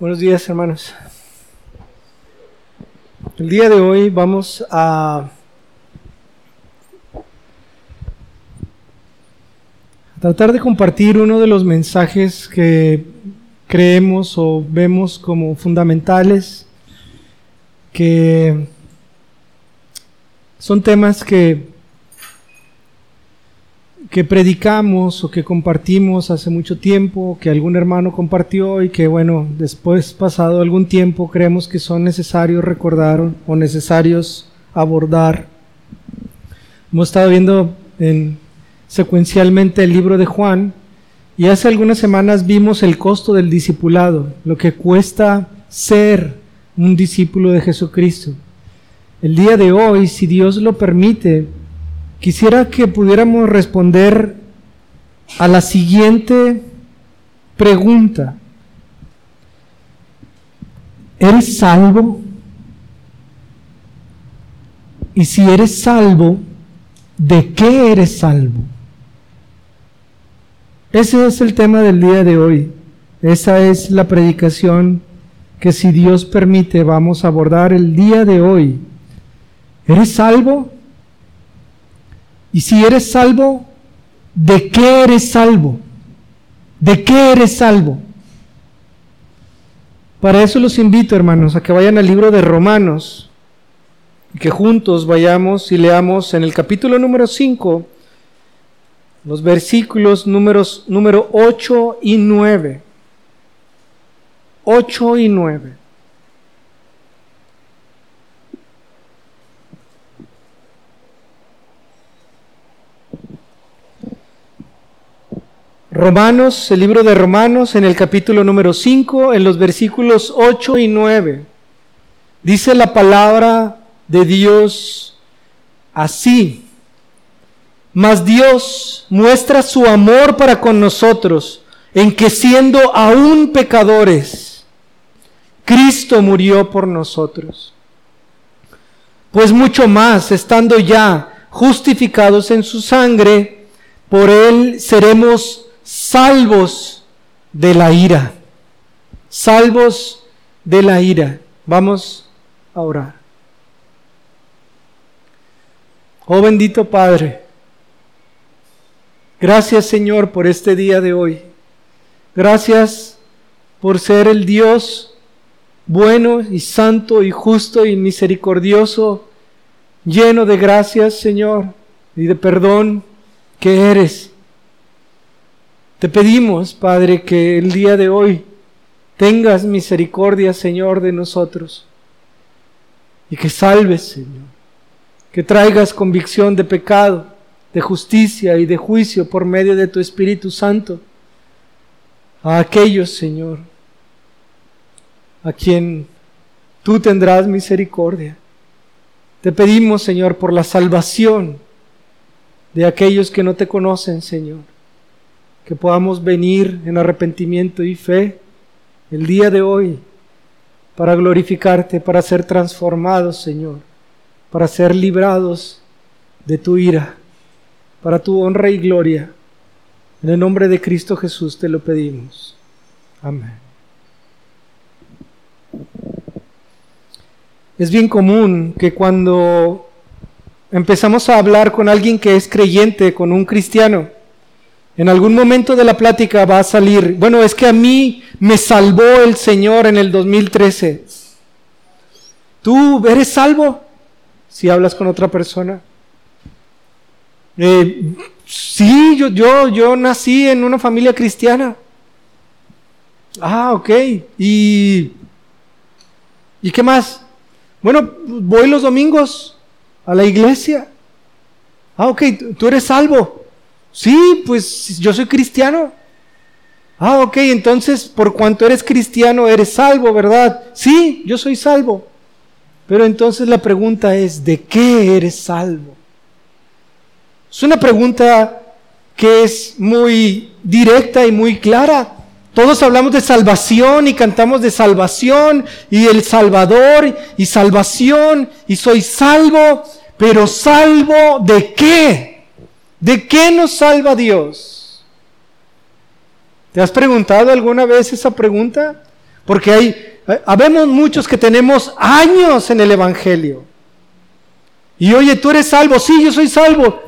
Buenos días, hermanos. El día de hoy vamos a tratar de compartir uno de los mensajes que creemos o vemos como fundamentales, que son temas que que predicamos o que compartimos hace mucho tiempo, que algún hermano compartió y que bueno, después pasado algún tiempo creemos que son necesarios recordar o necesarios abordar. Hemos estado viendo en, secuencialmente el libro de Juan y hace algunas semanas vimos el costo del discipulado, lo que cuesta ser un discípulo de Jesucristo. El día de hoy, si Dios lo permite, quisiera que pudiéramos responder a la siguiente pregunta. ¿Eres salvo? Y si eres salvo, ¿de qué eres salvo? Ese es el tema del día de hoy. Esa es la predicación que si Dios permite vamos a abordar el día de hoy. ¿Eres salvo? Y si eres salvo, ¿de qué eres salvo? ¿De qué eres salvo? Para eso los invito, hermanos, a que vayan al libro de Romanos y que juntos vayamos y leamos en el capítulo número 5 los versículos números, número 8 y 9. 8 y 9. Romanos, el libro de Romanos, en el capítulo número 5, en los versículos 8 y 9, dice la palabra de Dios así. Mas Dios muestra su amor para con nosotros en que siendo aún pecadores, Cristo murió por nosotros. Pues mucho más, estando ya justificados en su sangre, por él seremos salvos de la ira. Salvos de la ira. Vamos a orar. Oh bendito Padre, gracias Señor por este día de hoy. Gracias por ser el Dios bueno y santo y justo y misericordioso, lleno de gracias Señor y de perdón que eres. Te pedimos, Padre, que el día de hoy tengas misericordia, Señor, de nosotros y que salves, Señor, que traigas convicción de pecado, de justicia y de juicio por medio de tu Espíritu Santo a aquellos, Señor, a quien tú tendrás misericordia. Te pedimos, Señor, por la salvación de aquellos que no te conocen, Señor que podamos venir en arrepentimiento y fe el día de hoy para glorificarte, para ser transformados, Señor, para ser librados de tu ira, para tu honra y gloria. En el nombre de Cristo Jesús te lo pedimos. Amén. Es bien común que cuando empezamos a hablar con alguien que es creyente, con un cristiano, en algún momento de la plática va a salir, bueno, es que a mí me salvó el Señor en el 2013. ¿Tú eres salvo? Si hablas con otra persona. Eh, sí, yo, yo, yo nací en una familia cristiana. Ah, ok. ¿Y, ¿Y qué más? Bueno, voy los domingos a la iglesia. Ah, ok, tú eres salvo. Sí, pues yo soy cristiano. Ah, ok, entonces por cuanto eres cristiano eres salvo, ¿verdad? Sí, yo soy salvo. Pero entonces la pregunta es, ¿de qué eres salvo? Es una pregunta que es muy directa y muy clara. Todos hablamos de salvación y cantamos de salvación y el Salvador y salvación y soy salvo, pero salvo de qué? ¿De qué nos salva Dios? ¿Te has preguntado alguna vez esa pregunta? Porque hay, habemos muchos que tenemos años en el Evangelio. Y oye, tú eres salvo, sí, yo soy salvo.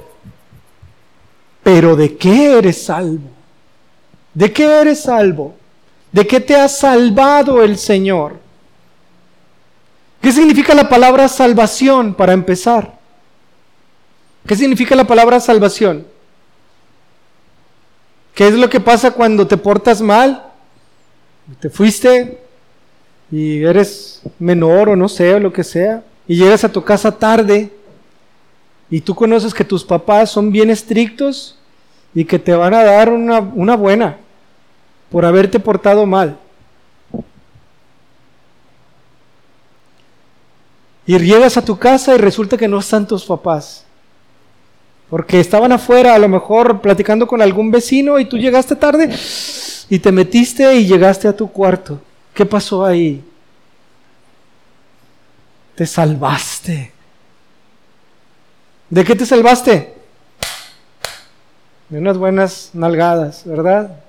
Pero ¿de qué eres salvo? ¿De qué eres salvo? ¿De qué te ha salvado el Señor? ¿Qué significa la palabra salvación para empezar? ¿Qué significa la palabra salvación? ¿Qué es lo que pasa cuando te portas mal? Te fuiste y eres menor o no sé, o lo que sea, y llegas a tu casa tarde y tú conoces que tus papás son bien estrictos y que te van a dar una, una buena por haberte portado mal. Y llegas a tu casa y resulta que no están tus papás. Porque estaban afuera, a lo mejor platicando con algún vecino y tú llegaste tarde y te metiste y llegaste a tu cuarto. ¿Qué pasó ahí? Te salvaste. ¿De qué te salvaste? De unas buenas nalgadas, ¿verdad?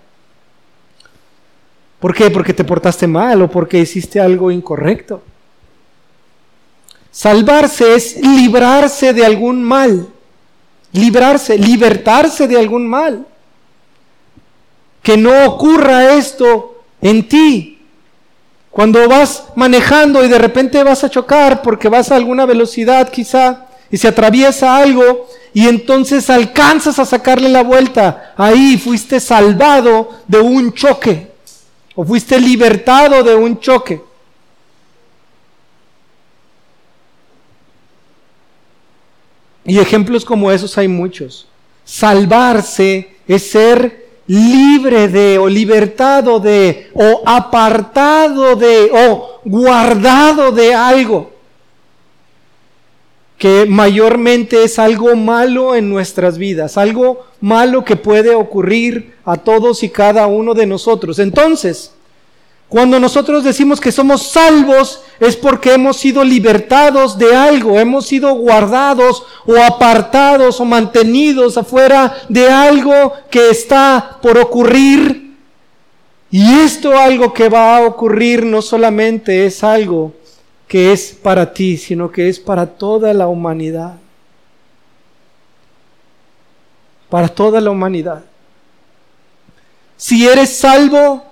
¿Por qué? Porque te portaste mal o porque hiciste algo incorrecto. Salvarse es librarse de algún mal. Librarse, libertarse de algún mal. Que no ocurra esto en ti. Cuando vas manejando y de repente vas a chocar porque vas a alguna velocidad quizá y se atraviesa algo y entonces alcanzas a sacarle la vuelta. Ahí fuiste salvado de un choque o fuiste libertado de un choque. Y ejemplos como esos hay muchos. Salvarse es ser libre de o libertado de o apartado de o guardado de algo que mayormente es algo malo en nuestras vidas, algo malo que puede ocurrir a todos y cada uno de nosotros. Entonces, cuando nosotros decimos que somos salvos es porque hemos sido libertados de algo, hemos sido guardados o apartados o mantenidos afuera de algo que está por ocurrir. Y esto algo que va a ocurrir no solamente es algo que es para ti, sino que es para toda la humanidad. Para toda la humanidad. Si eres salvo,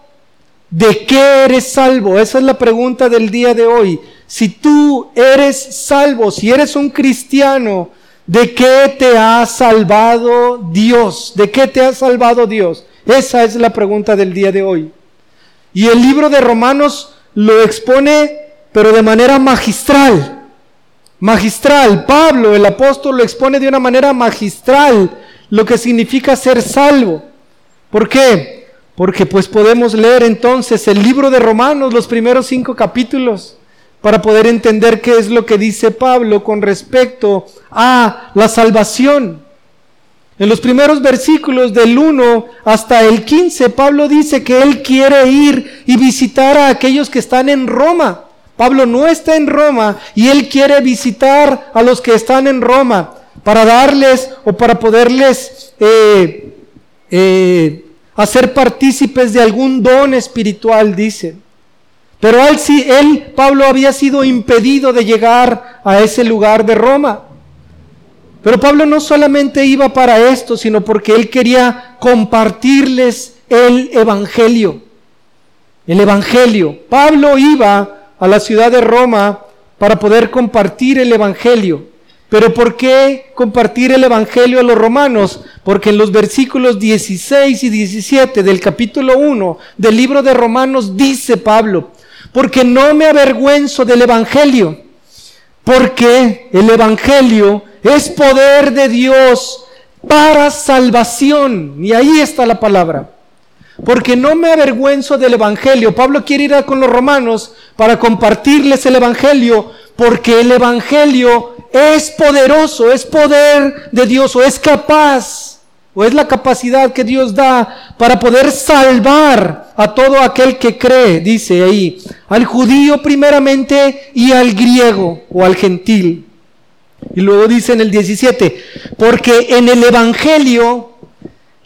¿de qué eres salvo? Esa es la pregunta del día de hoy. Si tú eres salvo, si eres un cristiano, ¿de qué te ha salvado Dios? ¿De qué te ha salvado Dios? Esa es la pregunta del día de hoy. Y el libro de Romanos lo expone pero de manera magistral. Magistral. Pablo, el apóstol, lo expone de una manera magistral lo que significa ser salvo. ¿Por qué? Porque pues podemos leer entonces el libro de Romanos, los primeros cinco capítulos, para poder entender qué es lo que dice Pablo con respecto a la salvación. En los primeros versículos del 1 hasta el 15, Pablo dice que él quiere ir y visitar a aquellos que están en Roma. Pablo no está en Roma y él quiere visitar a los que están en Roma para darles o para poderles eh, eh, hacer partícipes de algún don espiritual, dice. Pero él, él, Pablo, había sido impedido de llegar a ese lugar de Roma. Pero Pablo no solamente iba para esto, sino porque él quería compartirles el Evangelio. El Evangelio. Pablo iba a la ciudad de Roma para poder compartir el Evangelio. Pero ¿por qué compartir el Evangelio a los romanos? Porque en los versículos 16 y 17 del capítulo 1 del libro de Romanos dice Pablo, porque no me avergüenzo del Evangelio, porque el Evangelio es poder de Dios para salvación. Y ahí está la palabra porque no me avergüenzo del Evangelio. Pablo quiere ir a con los romanos para compartirles el Evangelio, porque el Evangelio es poderoso, es poder de Dios, o es capaz, o es la capacidad que Dios da para poder salvar a todo aquel que cree, dice ahí, al judío primeramente y al griego o al gentil. Y luego dice en el 17, porque en el Evangelio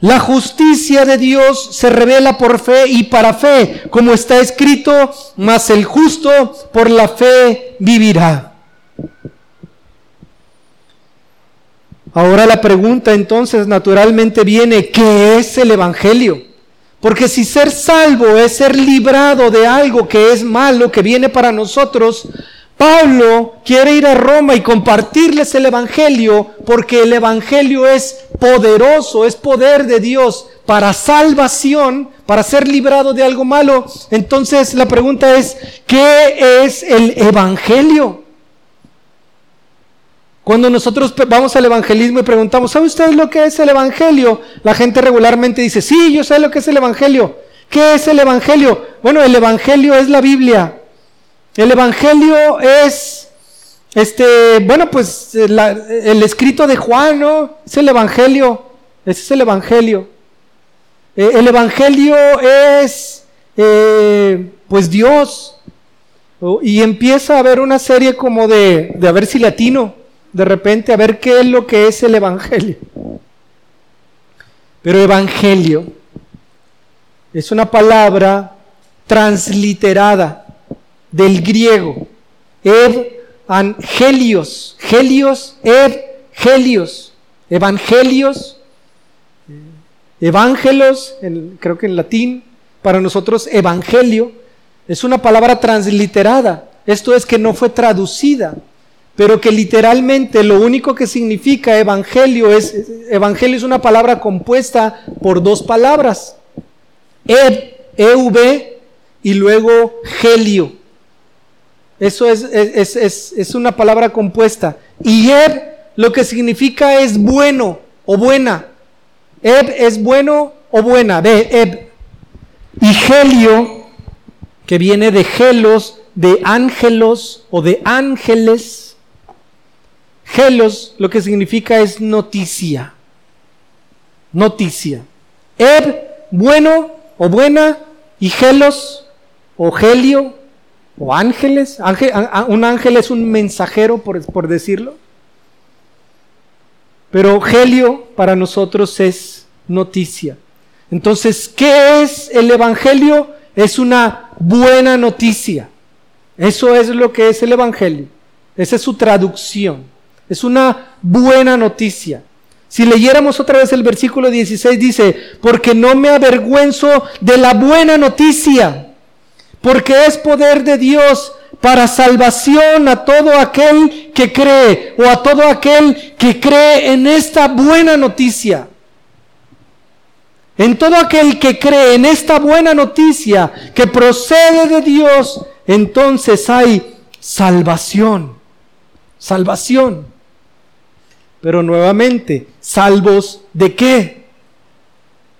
La justicia de Dios se revela por fe y para fe, como está escrito, mas el justo por la fe vivirá. Ahora la pregunta entonces naturalmente viene, ¿qué es el Evangelio? Porque si ser salvo es ser librado de algo que es malo, que viene para nosotros, Pablo quiere ir a Roma y compartirles el Evangelio porque el Evangelio es poderoso, es poder de Dios para salvación, para ser librado de algo malo. Entonces la pregunta es, ¿qué es el Evangelio? Cuando nosotros vamos al evangelismo y preguntamos, ¿sabe usted lo que es el evangelio? La gente regularmente dice, sí, yo sé lo que es el evangelio. ¿Qué es el evangelio? Bueno, el evangelio es la Biblia. El evangelio es, este, bueno, pues el escrito de Juan, ¿no? Es el evangelio. Ese es el evangelio. Eh, el evangelio es, eh, pues Dios. Y empieza a haber una serie como de, de a ver si latino de repente a ver qué es lo que es el Evangelio. Pero Evangelio es una palabra transliterada del griego. Evangelios, Helios, Evangelios, Evangelios, Evangelos, creo que en latín, para nosotros Evangelio, es una palabra transliterada. Esto es que no fue traducida pero que literalmente lo único que significa evangelio es, evangelio es una palabra compuesta por dos palabras, ev, ev y luego gelio. Eso es, es, una palabra compuesta. Y ev lo que significa es bueno o buena. Ev es bueno o buena, ve, ev. Y gelio, que viene de gelos, de ángelos o de ángeles, Gelos lo que significa es noticia. Noticia. Eb, bueno o buena, y gelos o gelio o ángeles. un ángel es un mensajero, por, por decirlo. Pero gelio para nosotros es noticia. Entonces, ¿qué es el Evangelio? Es una buena noticia. Eso es lo que es el Evangelio. Esa es su traducción. Es una buena noticia. Si leyéramos otra vez el versículo 16 dice, porque no me avergüenzo de la buena noticia, porque es poder de Dios para salvación a todo aquel que cree o a todo aquel que cree en esta buena noticia. En todo aquel que cree en esta buena noticia que procede de Dios, entonces hay salvación. Salvación. Pero nuevamente, ¿salvos de qué?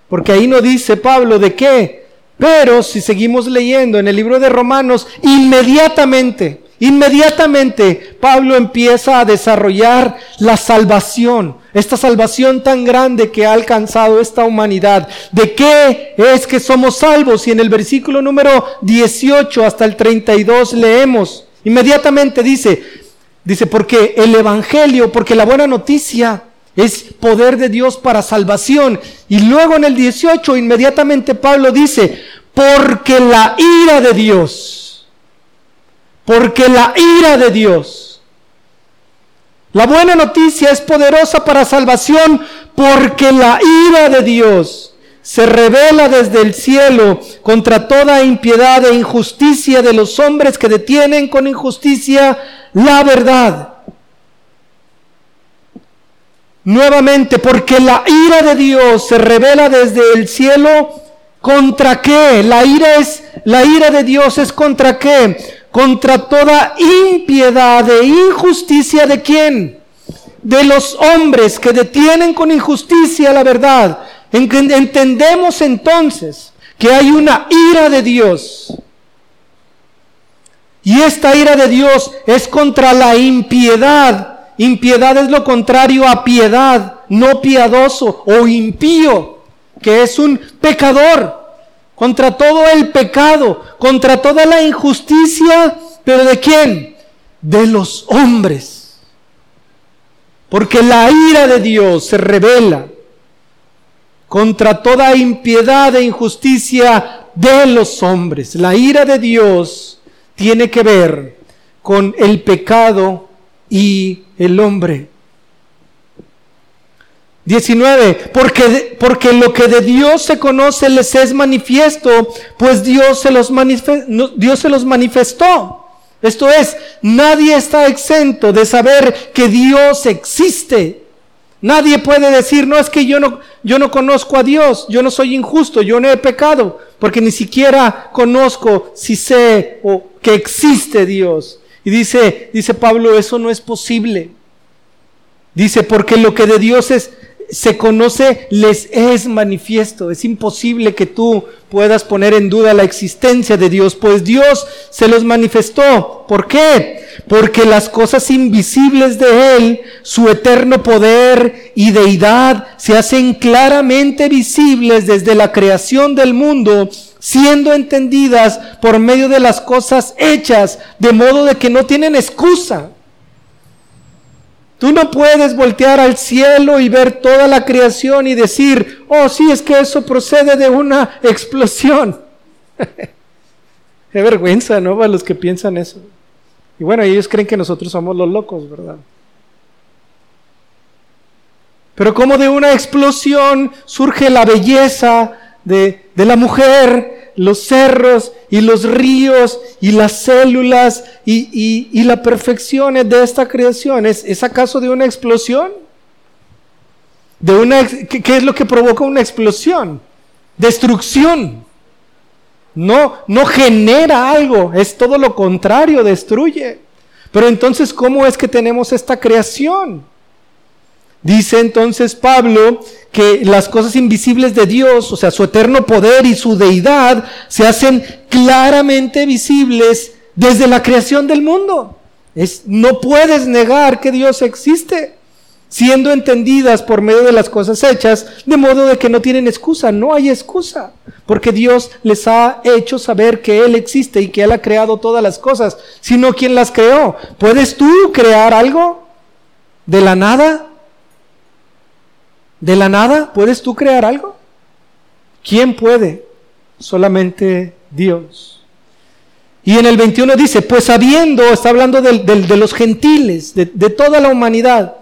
Porque ahí no dice Pablo de qué. Pero si seguimos leyendo en el libro de Romanos, inmediatamente, inmediatamente Pablo empieza a desarrollar la salvación, esta salvación tan grande que ha alcanzado esta humanidad. ¿De qué es que somos salvos? Y en el versículo número 18 hasta el 32 leemos, inmediatamente dice, Dice, porque el Evangelio, porque la buena noticia es poder de Dios para salvación. Y luego en el 18 inmediatamente Pablo dice, porque la ira de Dios, porque la ira de Dios. La buena noticia es poderosa para salvación porque la ira de Dios se revela desde el cielo contra toda impiedad e injusticia de los hombres que detienen con injusticia la verdad. Nuevamente, porque la ira de Dios se revela desde el cielo contra qué? La ira es la ira de Dios es contra qué? Contra toda impiedad e injusticia de quién? De los hombres que detienen con injusticia la verdad. Entendemos entonces que hay una ira de Dios y esta ira de Dios es contra la impiedad. Impiedad es lo contrario a piedad, no piadoso o impío, que es un pecador. Contra todo el pecado, contra toda la injusticia, pero ¿de quién? De los hombres. Porque la ira de Dios se revela contra toda impiedad e injusticia de los hombres. La ira de Dios tiene que ver con el pecado y el hombre. 19. Porque, porque lo que de Dios se conoce les es manifiesto, pues Dios se los, Dios se los manifestó. Esto es, nadie está exento de saber que Dios existe. Nadie puede decir, no es que yo no, yo no conozco a Dios, yo no soy injusto, yo no he pecado, porque ni siquiera conozco si sé o que existe Dios. Y dice, dice Pablo, eso no es posible. Dice, porque lo que de Dios es, se conoce, les es manifiesto. Es imposible que tú puedas poner en duda la existencia de Dios, pues Dios se los manifestó. ¿Por qué? Porque las cosas invisibles de Él, su eterno poder y deidad, se hacen claramente visibles desde la creación del mundo, siendo entendidas por medio de las cosas hechas, de modo de que no tienen excusa. Tú no puedes voltear al cielo y ver toda la creación y decir, oh, sí, es que eso procede de una explosión. Qué vergüenza, ¿no? Para los que piensan eso. Y bueno, ellos creen que nosotros somos los locos, ¿verdad? Pero como de una explosión surge la belleza de, de la mujer, los cerros y los ríos y las células y, la perfección de esta creación. ¿Es, acaso de una explosión? De una, ¿qué, es lo que provoca una explosión? Destrucción. No, no genera algo, es todo lo contrario, destruye. Pero entonces, ¿cómo es que tenemos esta creación? Dice entonces Pablo que las cosas invisibles de Dios, o sea, su eterno poder y su deidad, se hacen claramente visibles desde la creación del mundo. No puedes negar que Dios existe, siendo entendidas por medio de las cosas hechas, de modo de que no tienen excusa, no hay excusa, porque Dios les ha hecho saber que Él existe y que Él ha creado todas las cosas, sino quien las creó. ¿Puedes tú crear algo de la nada? ¿De la nada puedes tú crear algo? ¿Quién puede? Solamente Dios. Y en el 21 dice, pues habiendo, está hablando de, los gentiles, de, de toda la humanidad,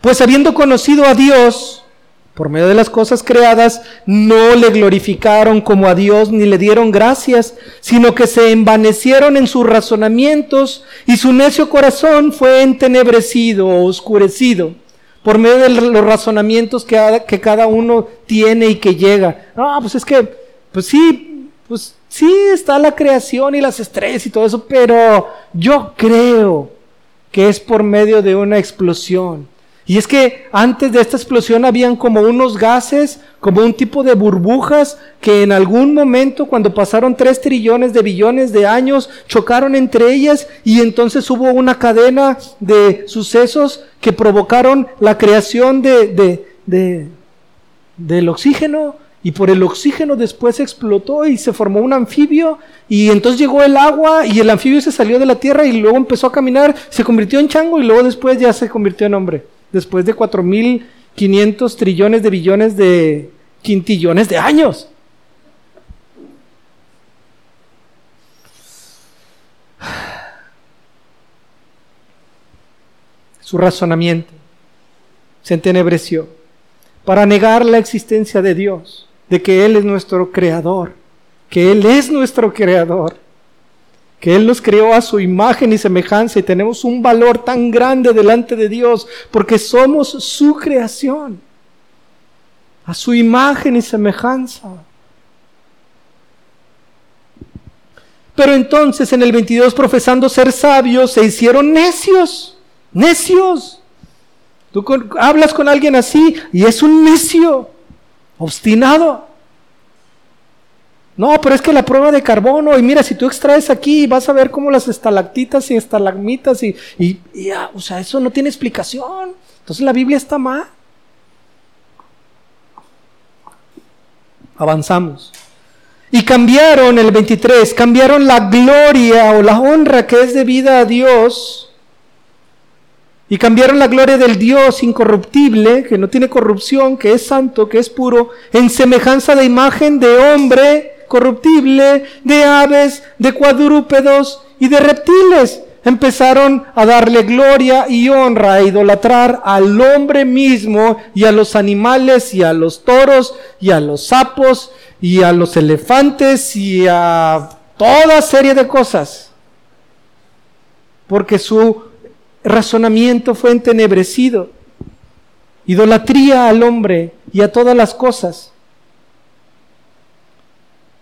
pues habiendo conocido a Dios, por medio de las cosas creadas, no le glorificaron como a Dios ni le dieron gracias, sino que se envanecieron en sus razonamientos y su necio corazón fue entenebrecido o oscurecido por medio de los razonamientos que, que cada uno tiene y que llega. Ah, pues es que, pues sí, pues sí está la creación y las estrellas y todo eso, pero yo creo que es por medio de una explosión. Y es que antes de esta explosión habían como unos gases, como un tipo de burbujas que en algún momento, cuando pasaron tres trillones de billones de años, chocaron entre ellas y entonces hubo una cadena de sucesos que provocaron la creación de, de, de del oxígeno. Y por el oxígeno después explotó y se formó un anfibio. Y entonces llegó el agua y el anfibio se salió de la tierra y luego empezó a caminar, se convirtió en chango y luego después ya se convirtió en hombre después de 4.500 trillones de billones de quintillones de años. Su razonamiento se entenebreció para negar la existencia de Dios, de que Él es nuestro creador, que Él es nuestro creador que Él nos creó a su imagen y semejanza y tenemos un valor tan grande delante de Dios porque somos su creación, a su imagen y semejanza. Pero entonces en el 22, profesando ser sabios, se hicieron necios, necios. Tú hablas con alguien así y es un necio, obstinado. No, pero es que la prueba de carbono, y mira, si tú extraes aquí, vas a ver cómo las estalactitas y estalagmitas, y, y, ah, o sea, eso no tiene explicación. Entonces la Biblia está mal. Avanzamos. Y cambiaron el 23, cambiaron la gloria o la honra que es debida a Dios y cambiaron la gloria del Dios incorruptible, que no tiene corrupción, que es santo, que es puro, en semejanza de imagen de hombre corruptible, de aves, de cuadrúpedos y de reptiles. Empezaron a darle gloria y honra, a idolatrar al hombre mismo y a los animales y a los toros y a los sapos y a los elefantes y a toda serie de cosas. Porque su razonamiento fue entenebrecido. Idolatría al hombre y a todas las cosas.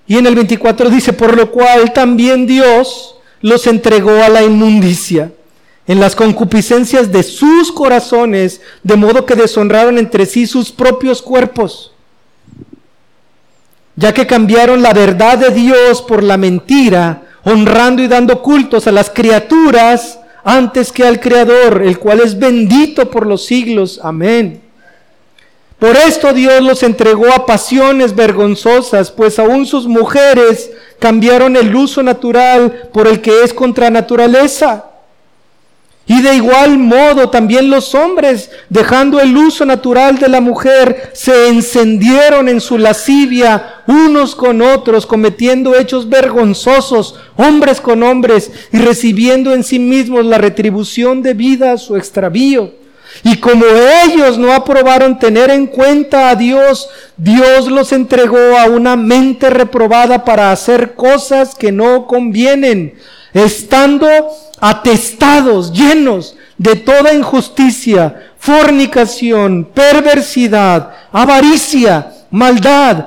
Y en el 24 dice, por lo cual también Dios los entregó a la inmundicia en las concupiscencias de sus corazones, de modo que deshonraron entre sí sus propios cuerpos, ya que cambiaron la verdad de Dios por la mentira, honrando y dando cultos a las criaturas antes que al Creador, el cual es bendito por los siglos. Amén. Por esto Dios los entregó a pasiones vergonzosas, pues aún sus mujeres cambiaron el uso natural por el que es contra naturaleza. Y de igual modo también los hombres, dejando el uso natural de la mujer, se encendieron en su lascivia unos con otros, cometiendo hechos vergonzosos, hombres con hombres, y recibiendo en sí mismos la retribución debida a su extravío. Y como ellos no aprobaron tener en cuenta a Dios, Dios los entregó a una mente reprobada para hacer cosas que no convienen, estando atestados, llenos de toda injusticia, fornicación, perversidad, avaricia, maldad,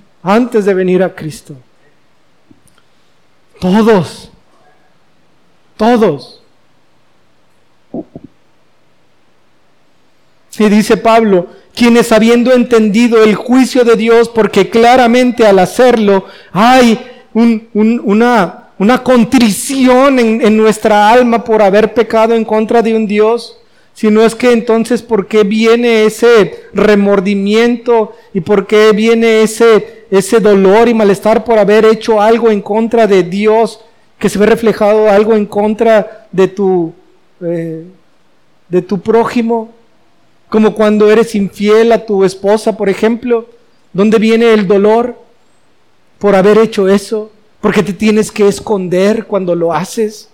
antes de venir a Cristo? Todos, todos. Y dice Pablo, quienes habiendo entendido el juicio de Dios, porque claramente al hacerlo hay una, una contrición en, nuestra alma por haber pecado en contra de un Dios, sino es que entonces por qué viene ese remordimiento y por qué viene ese, ese dolor y malestar por haber hecho algo en contra de Dios, que se ve reflejado algo en contra de tu, eh, de tu prójimo, como cuando eres infiel a tu esposa, por ejemplo, ¿dónde viene el dolor por haber hecho eso? Porque te tienes que esconder cuando lo haces.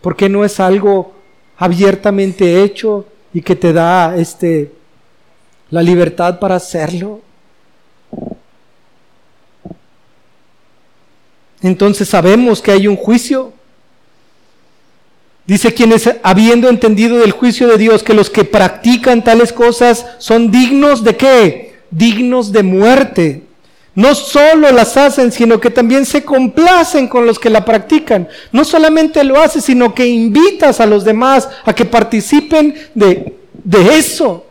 Porque no es algo abiertamente hecho y que te da este la libertad para hacerlo. Entonces sabemos que hay un juicio. Dice quienes habiendo entendido del juicio de Dios que los que practican tales cosas son dignos de qué? Dignos de muerte no solo las hacen, sino que también se complacen con los que la practican. No solamente lo haces, sino que invitas a los demás a que participen de, de eso.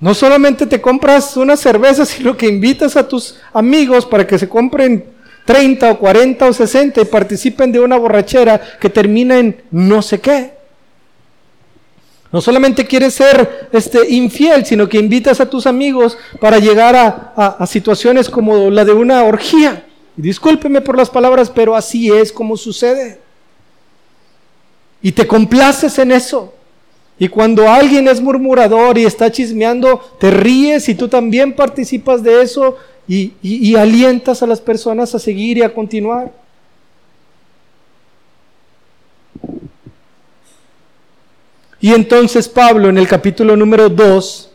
No solamente te compras una cerveza, sino que invitas a tus amigos para que se compren 30 o 40 o 60 y participen de una borrachera que termina en no sé qué. No solamente quieres ser este, infiel, sino que invitas a tus amigos para llegar a, situaciones como la de una orgía. Y discúlpeme por las palabras, pero así es como sucede. Y te complaces en eso. Y cuando alguien es murmurador y está chismeando, te ríes y tú también participas de eso y, y alientas a las personas a seguir y a continuar. Y entonces Pablo en el capítulo número 2,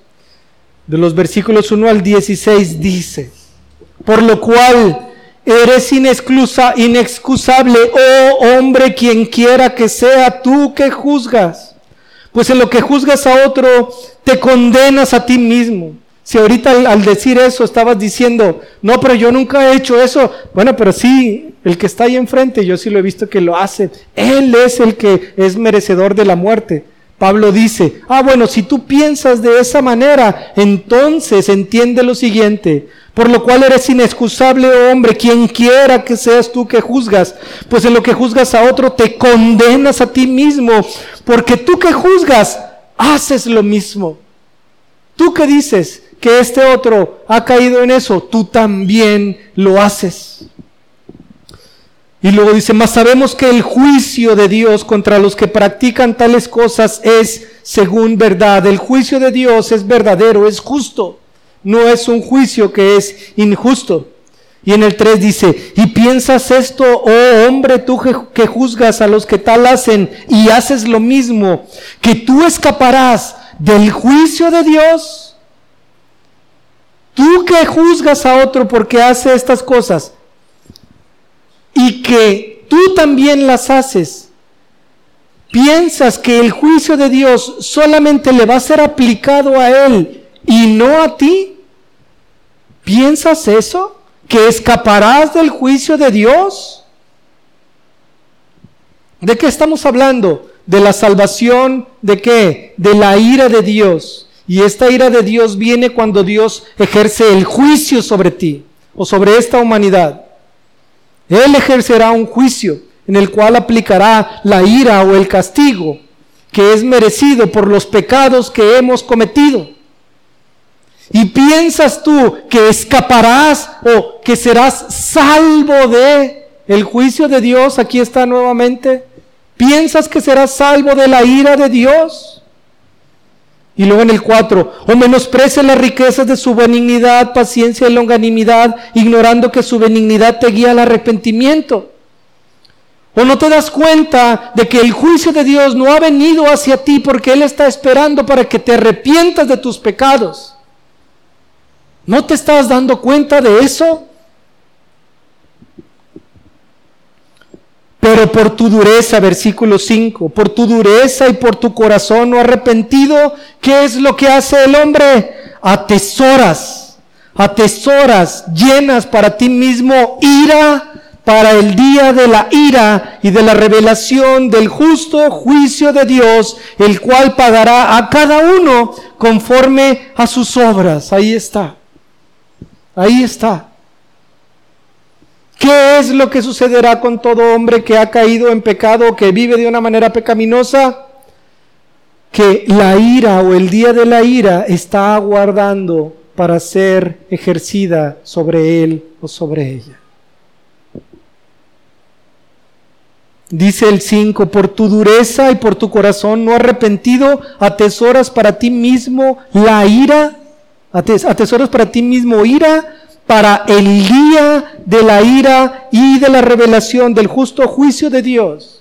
de los versículos 1 al 16, dice, por lo cual eres inexcusa, inexcusable, oh hombre, quien quiera que sea tú que juzgas. Pues en lo que juzgas a otro, te condenas a ti mismo. Si ahorita al, decir eso estabas diciendo, no, pero yo nunca he hecho eso. Bueno, pero sí, el que está ahí enfrente, yo sí lo he visto que lo hace. Él es el que es merecedor de la muerte. Pablo dice, ah, bueno, si tú piensas de esa manera, entonces entiende lo siguiente, por lo cual eres inexcusable, oh hombre, quien quiera que seas tú que juzgas, pues en lo que juzgas a otro te condenas a ti mismo, porque tú que juzgas, haces lo mismo. Tú que dices, que este otro ha caído en eso, tú también lo haces. Y luego dice, mas sabemos que el juicio de Dios contra los que practican tales cosas es según verdad. El juicio de Dios es verdadero, es justo. No es un juicio que es injusto. Y en el 3 dice, y piensas esto, oh hombre, tú que juzgas a los que tal hacen y haces lo mismo, que tú escaparás del juicio de Dios. Tú que juzgas a otro porque hace estas cosas y que tú también las haces, piensas que el juicio de Dios solamente le va a ser aplicado a él y no a ti. ¿Piensas eso? ¿Que escaparás del juicio de Dios? ¿De qué estamos hablando? De la salvación, ¿de qué? De la ira de Dios. Y esta ira de Dios viene cuando Dios ejerce el juicio sobre ti o sobre esta humanidad. Él ejercerá un juicio en el cual aplicará la ira o el castigo que es merecido por los pecados que hemos cometido. Y piensas tú que escaparás o que serás salvo de el juicio de Dios, aquí está nuevamente. ¿Piensas que serás salvo de la ira de Dios? Y luego en el 4, o menosprecia las riquezas de su benignidad, paciencia y longanimidad, ignorando que su benignidad te guía al arrepentimiento. O no te das cuenta de que el juicio de Dios no ha venido hacia ti porque Él está esperando para que te arrepientas de tus pecados. ¿No te estás dando cuenta de eso? Pero por tu dureza, versículo 5, por tu dureza y por tu corazón no arrepentido, ¿qué es lo que hace el hombre? Atesoras, atesoras llenas para ti mismo ira para el día de la ira y de la revelación del justo juicio de Dios, el cual pagará a cada uno conforme a sus obras. Ahí está. Ahí está. ¿Qué es lo que sucederá con todo hombre que ha caído en pecado, que vive de una manera pecaminosa? Que la ira o el día de la ira está aguardando para ser ejercida sobre él o sobre ella. Dice el 5, por tu dureza y por tu corazón no arrepentido, atesoras para ti mismo la ira, atesoras para ti mismo ira para el día de la ira y de la revelación del justo juicio de Dios.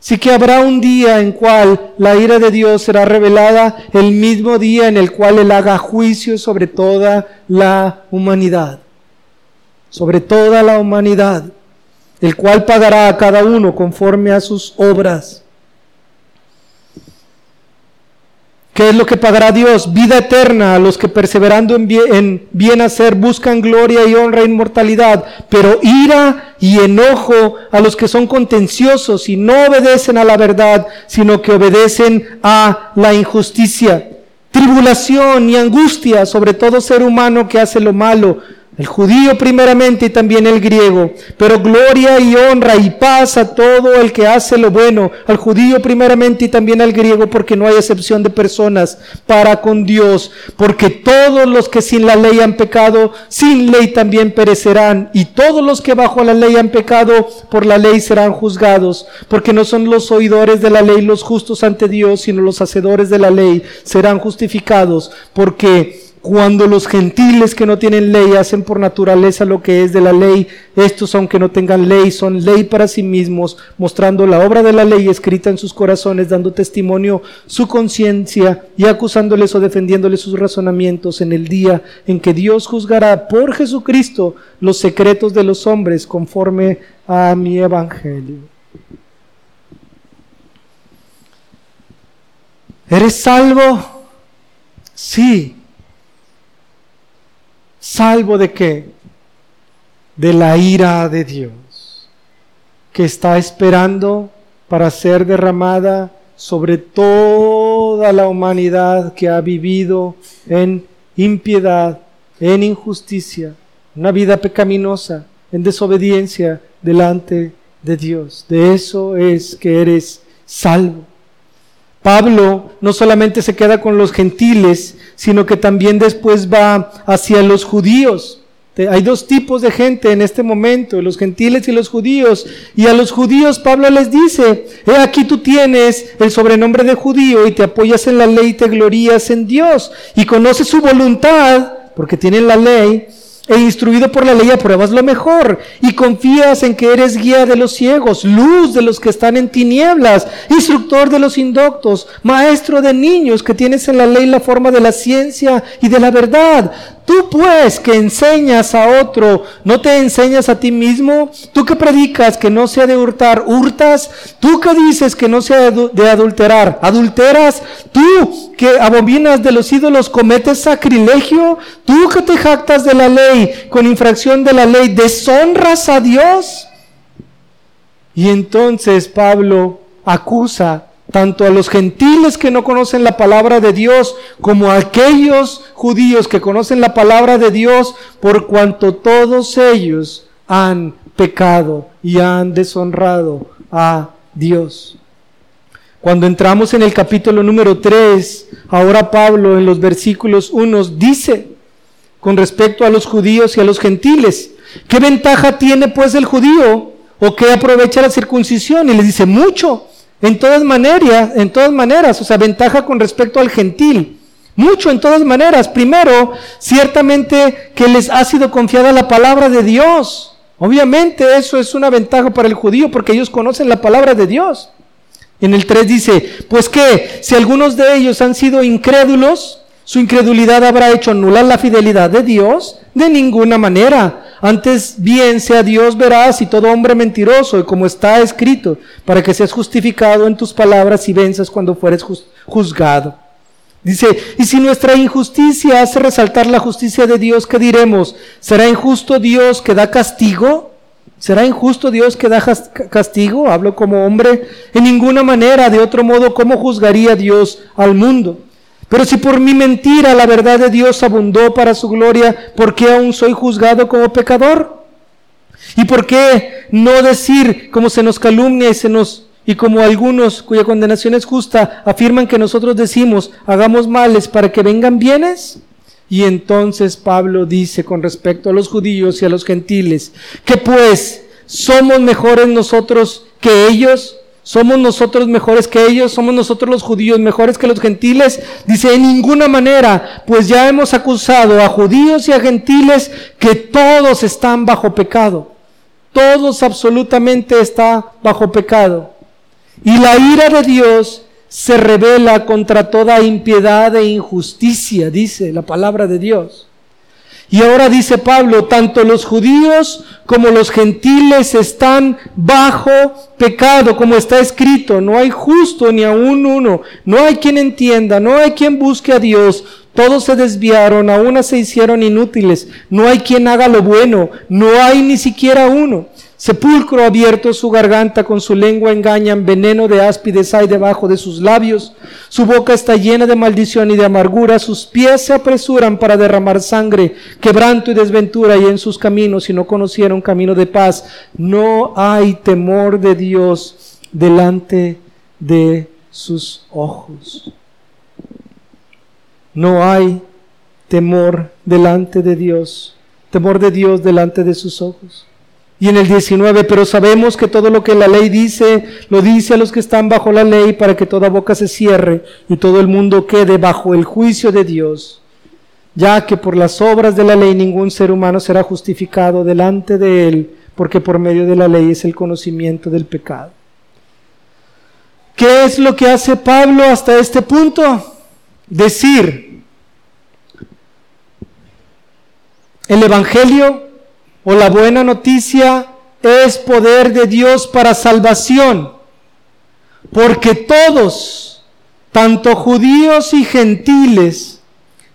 Sí que habrá un día en cual la ira de Dios será revelada, el mismo día en el cual Él haga juicio sobre toda la humanidad. Sobre toda la humanidad, el cual pagará a cada uno conforme a sus obras. ¿Qué es lo que pagará Dios? Vida eterna a los que perseverando en bien, hacer buscan gloria y honra e inmortalidad, pero ira y enojo a los que son contenciosos y no obedecen a la verdad, sino que obedecen a la injusticia. Tribulación y angustia sobre todo ser humano que hace lo malo el judío primeramente y también el griego, pero gloria y honra y paz a todo el que hace lo bueno, al judío primeramente y también al griego, porque no hay excepción de personas para con Dios, porque todos los que sin la ley han pecado, sin ley también perecerán, y todos los que bajo la ley han pecado, por la ley serán juzgados, porque no son los oidores de la ley los justos ante Dios, sino los hacedores de la ley serán justificados, porque cuando los gentiles que no tienen ley hacen por naturaleza lo que es de la ley, estos aunque no tengan ley son ley para sí mismos, mostrando la obra de la ley escrita en sus corazones, dando testimonio su conciencia y acusándoles o defendiéndoles sus razonamientos en el día en que Dios juzgará por Jesucristo los secretos de los hombres conforme a mi evangelio. ¿Eres salvo? Sí salvo de qué? De la ira de Dios, que está esperando para ser derramada sobre toda la humanidad que ha vivido en impiedad, en injusticia, una vida pecaminosa, en desobediencia delante de Dios. De eso es que eres salvo. Pablo no solamente se queda con los gentiles, sino que también después va hacia los judíos. Hay dos tipos de gente en este momento, los gentiles y los judíos. Y a los judíos Pablo les dice, he aquí tú tienes el sobrenombre de judío y te apoyas en la ley y te glorías en Dios y conoces su voluntad, porque tienen la ley, e instruido por la ley apruebas lo mejor y confías en que eres guía de los ciegos, luz de los que están en tinieblas, instructor de los indoctos, maestro de niños que tienes en la ley la forma de la ciencia y de la verdad. Tú pues que enseñas a otro, ¿no te enseñas a ti mismo? Tú que predicas que no sea de hurtar, hurtas. Tú que dices que no sea de adulterar, adulteras. Tú que abominas de los ídolos, cometes sacrilegio. Tú que te jactas de la ley con infracción de la ley, deshonras a Dios. Y entonces Pablo acusa tanto a los gentiles que no conocen la palabra de Dios como a aquellos judíos que conocen la palabra de Dios, por cuanto todos ellos han pecado y han deshonrado a Dios. Cuando entramos en el capítulo número 3, ahora Pablo en los versículos 1 dice con respecto a los judíos y a los gentiles, ¿qué ventaja tiene pues el judío o qué aprovecha la circuncisión? Y les dice, mucho en todas maneras, en todas maneras, o sea, ventaja con respecto al gentil. Mucho en todas maneras. Primero, ciertamente que les ha sido confiada la palabra de Dios. Obviamente eso es una ventaja para el judío porque ellos conocen la palabra de Dios. En el 3 dice, pues que si algunos de ellos han sido incrédulos, su incredulidad habrá hecho anular la fidelidad de Dios de ninguna manera. Antes bien sea Dios veraz y todo hombre mentiroso, y como está escrito, para que seas justificado en tus palabras y venzas cuando fueres juzgado. Dice, y si nuestra injusticia hace resaltar la justicia de Dios, ¿qué diremos? ¿Será injusto Dios que da castigo? ¿Será injusto Dios que da castigo? Hablo como hombre. En ninguna manera, de otro modo, ¿cómo juzgaría Dios al mundo? Pero si por mi mentira la verdad de Dios abundó para su gloria, ¿por qué aún soy juzgado como pecador? ¿Y por qué no decir como se nos calumnia y se nos y como algunos cuya condenación es justa afirman que nosotros decimos, hagamos males para que vengan bienes? Y entonces Pablo dice con respecto a los judíos y a los gentiles, que pues somos mejores nosotros que ellos, ¿Somos nosotros mejores que ellos? ¿Somos nosotros los judíos mejores que los gentiles? Dice, en ninguna manera, pues ya hemos acusado a judíos y a gentiles que todos están bajo pecado. Todos absolutamente están bajo pecado. Y la ira de Dios se revela contra toda impiedad e injusticia, dice la palabra de Dios. Y ahora dice Pablo, tanto los judíos como los gentiles están bajo pecado, como está escrito. No hay justo ni aún uno. No hay quien entienda, no hay quien busque a Dios. Todos se desviaron, aún se hicieron inútiles. No hay quien haga lo bueno. No hay ni siquiera uno. Sepulcro abierto su garganta, con su lengua engañan, veneno de áspides hay debajo de sus labios. Su boca está llena de maldición y de amargura, sus pies se apresuran para derramar sangre, quebranto y desventura, y en sus caminos, y no conocieron camino de paz. No hay temor de Dios delante de sus ojos. No hay temor delante de Dios, temor de Dios delante de sus ojos. Y en el 19, pero sabemos que todo lo que la ley dice, lo dice a los que están bajo la ley para que toda boca se cierre y todo el mundo quede bajo el juicio de Dios, ya que por las obras de la ley ningún ser humano será justificado delante de él, porque por medio de la ley es el conocimiento del pecado. ¿Qué es lo que hace Pablo hasta este punto? Decir, el Evangelio o la buena noticia es poder de Dios para salvación, porque todos, tanto judíos y gentiles,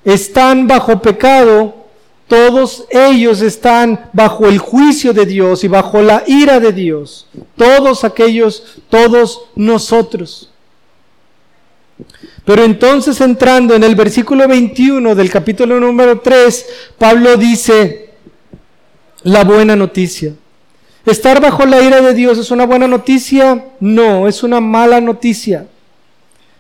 están bajo pecado todos ellos están bajo el juicio de Dios y bajo la ira de Dios. Todos aquellos, todos nosotros. Pero entonces entrando en el versículo 21 del capítulo número 3, Pablo dice la buena noticia. ¿Estar bajo la ira de Dios es una buena noticia? No, es una mala noticia.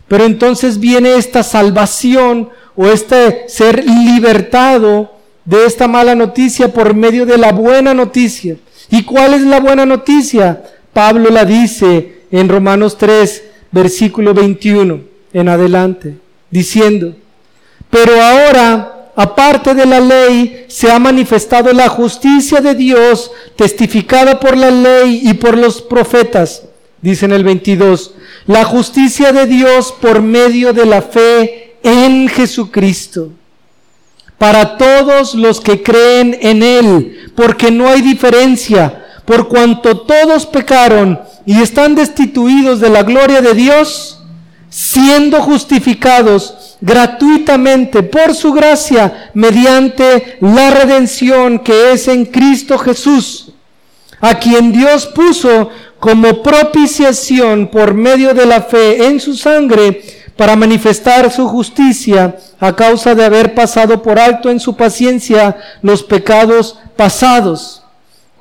Pero entonces viene esta salvación o este ser libertado de esta mala noticia por medio de la buena noticia. ¿Y cuál es la buena noticia? Pablo la dice en Romanos 3, versículo 21 en adelante, diciendo, pero ahora, aparte de la ley, se ha manifestado la justicia de Dios, testificada por la ley y por los profetas, dice en el 22, la justicia de Dios por medio de la fe en Jesucristo. Para todos los que creen en Él, porque no hay diferencia, por cuanto todos pecaron y están destituidos de la gloria de Dios, siendo justificados gratuitamente por su gracia mediante la redención que es en Cristo Jesús, a quien Dios puso como propiciación por medio de la fe en su sangre para manifestar su justicia a causa de haber pasado por alto en su paciencia los pecados pasados,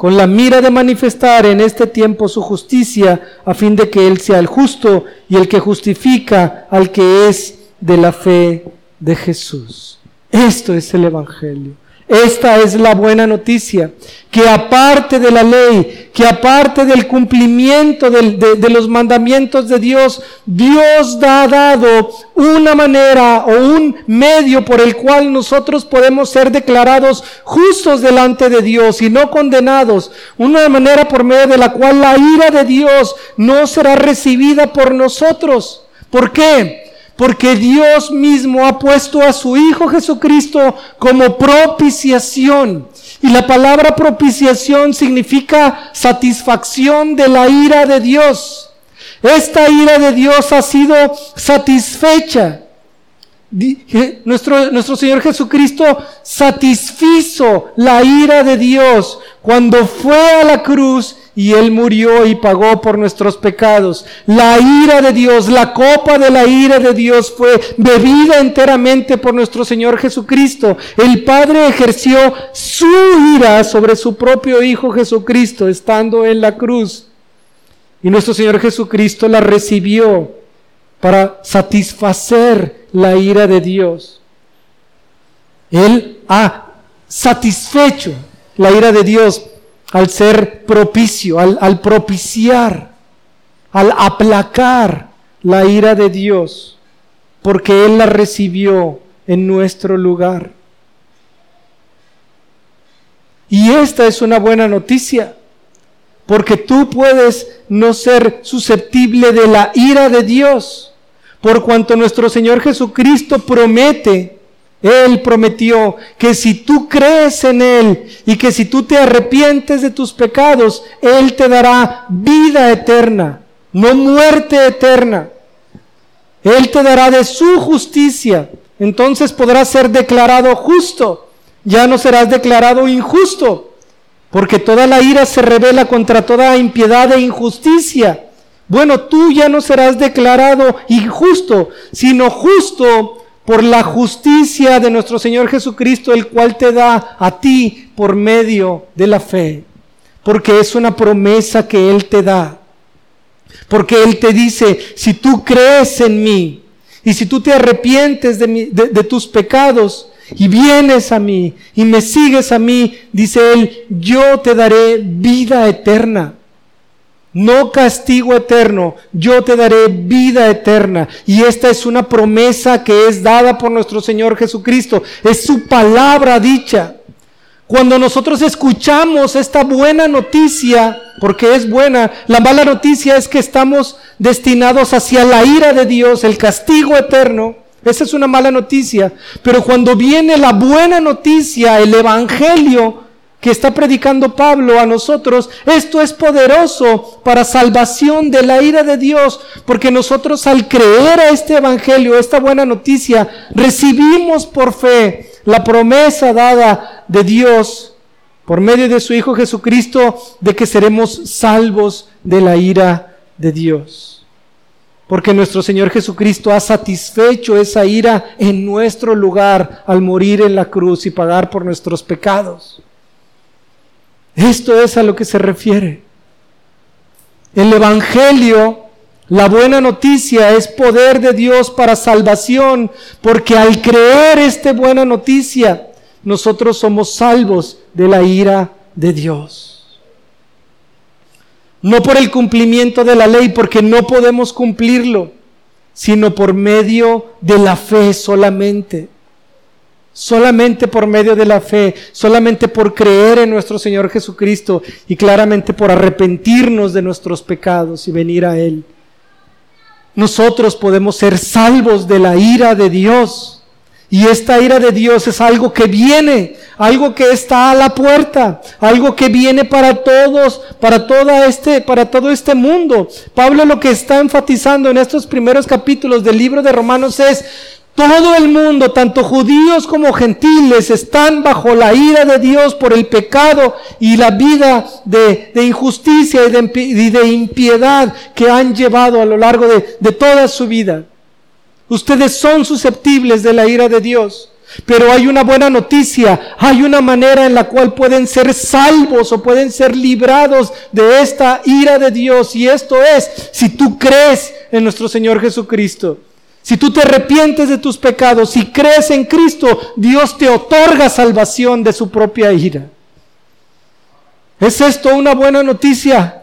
con la mira de manifestar en este tiempo su justicia, a fin de que Él sea el justo y el que justifica al que es de la fe de Jesús. Esto es el Evangelio. Esta es la buena noticia, que aparte de la ley, que aparte del cumplimiento de, los mandamientos de Dios, Dios ha dado una manera o un medio por el cual nosotros podemos ser declarados justos delante de Dios y no condenados. Una manera por medio de la cual la ira de Dios no será recibida por nosotros. ¿Por qué? Porque Dios mismo ha puesto a su Hijo Jesucristo como propiciación. Y la palabra propiciación significa satisfacción de la ira de Dios. Esta ira de Dios ha sido satisfecha. Nuestro, nuestro Señor Jesucristo satisfizo la ira de Dios cuando fue a la cruz y Él murió y pagó por nuestros pecados. La ira de Dios, la copa de la ira de Dios fue bebida enteramente por nuestro Señor Jesucristo. El Padre ejerció su ira sobre su propio Hijo Jesucristo estando en la cruz. Y nuestro Señor Jesucristo la recibió para satisfacer la ira de Dios. Él ha satisfecho la ira de Dios al ser propicio, al, propiciar, al aplacar la ira de Dios, porque Él la recibió en nuestro lugar. Y esta es una buena noticia, porque tú puedes no ser susceptible de la ira de Dios, por cuanto nuestro Señor Jesucristo promete él prometió que si tú crees en Él y que si tú te arrepientes de tus pecados, Él te dará vida eterna, no muerte eterna. Él te dará de su justicia. Entonces podrás ser declarado justo. Ya no serás declarado injusto. Porque toda la ira se revela contra toda impiedad e injusticia. Bueno, tú ya no serás declarado injusto, sino justo por la justicia de nuestro Señor Jesucristo, el cual te da a ti por medio de la fe. Porque es una promesa que Él te da. Porque Él te dice, si tú crees en mí y si tú te arrepientes de, tus pecados y vienes a mí y me sigues a mí, dice Él, yo te daré vida eterna no castigo eterno, yo te daré vida eterna. Y esta es una promesa que es dada por nuestro Señor Jesucristo. Es su palabra dicha. Cuando nosotros escuchamos esta buena noticia, porque es buena, la mala noticia es que estamos destinados hacia la ira de Dios, el castigo eterno. Esa es una mala noticia. Pero cuando viene la buena noticia, el Evangelio, que está predicando Pablo a nosotros, esto es poderoso para salvación de la ira de Dios, porque nosotros al creer a este Evangelio, esta buena noticia, recibimos por fe la promesa dada de Dios por medio de su Hijo Jesucristo de que seremos salvos de la ira de Dios. Porque nuestro Señor Jesucristo ha satisfecho esa ira en nuestro lugar al morir en la cruz y pagar por nuestros pecados. Esto es a lo que se refiere. El Evangelio, la buena noticia, es poder de Dios para salvación, porque al creer esta buena noticia, nosotros somos salvos de la ira de Dios. No por el cumplimiento de la ley, porque no podemos cumplirlo, sino por medio de la fe solamente. Solamente por medio de la fe, solamente por creer en nuestro Señor Jesucristo y claramente por arrepentirnos de nuestros pecados y venir a Él. Nosotros podemos ser salvos de la ira de Dios. Y esta ira de Dios es algo que viene, algo que está a la puerta, algo que viene para todos, para toda este, para todo este mundo. Pablo lo que está enfatizando en estos primeros capítulos del libro de Romanos es todo el mundo, tanto judíos como gentiles, están bajo la ira de Dios por el pecado y la vida de, injusticia y de, impiedad que han llevado a lo largo de, toda su vida. Ustedes son susceptibles de la ira de Dios. Pero hay una buena noticia, hay una manera en la cual pueden ser salvos o pueden ser librados de esta ira de Dios. Y esto es si tú crees en nuestro Señor Jesucristo. Si tú te arrepientes de tus pecados, si crees en Cristo, Dios te otorga salvación de su propia ira. ¿Es esto una buena noticia?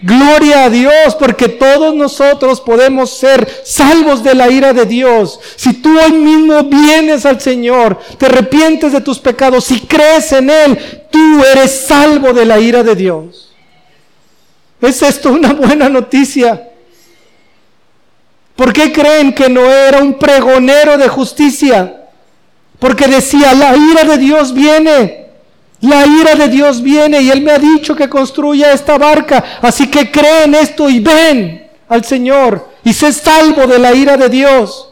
Gloria a Dios, porque todos nosotros podemos ser salvos de la ira de Dios. Si tú hoy mismo vienes al Señor, te arrepientes de tus pecados, y crees en Él, tú eres salvo de la ira de Dios. ¿Es esto una buena noticia? ¿Por qué creen que Noé era un pregonero de justicia? Porque decía, la ira de Dios viene. La ira de Dios viene y Él me ha dicho que construya esta barca. Así que creen esto y ven al Señor y sé salvo de la ira de Dios.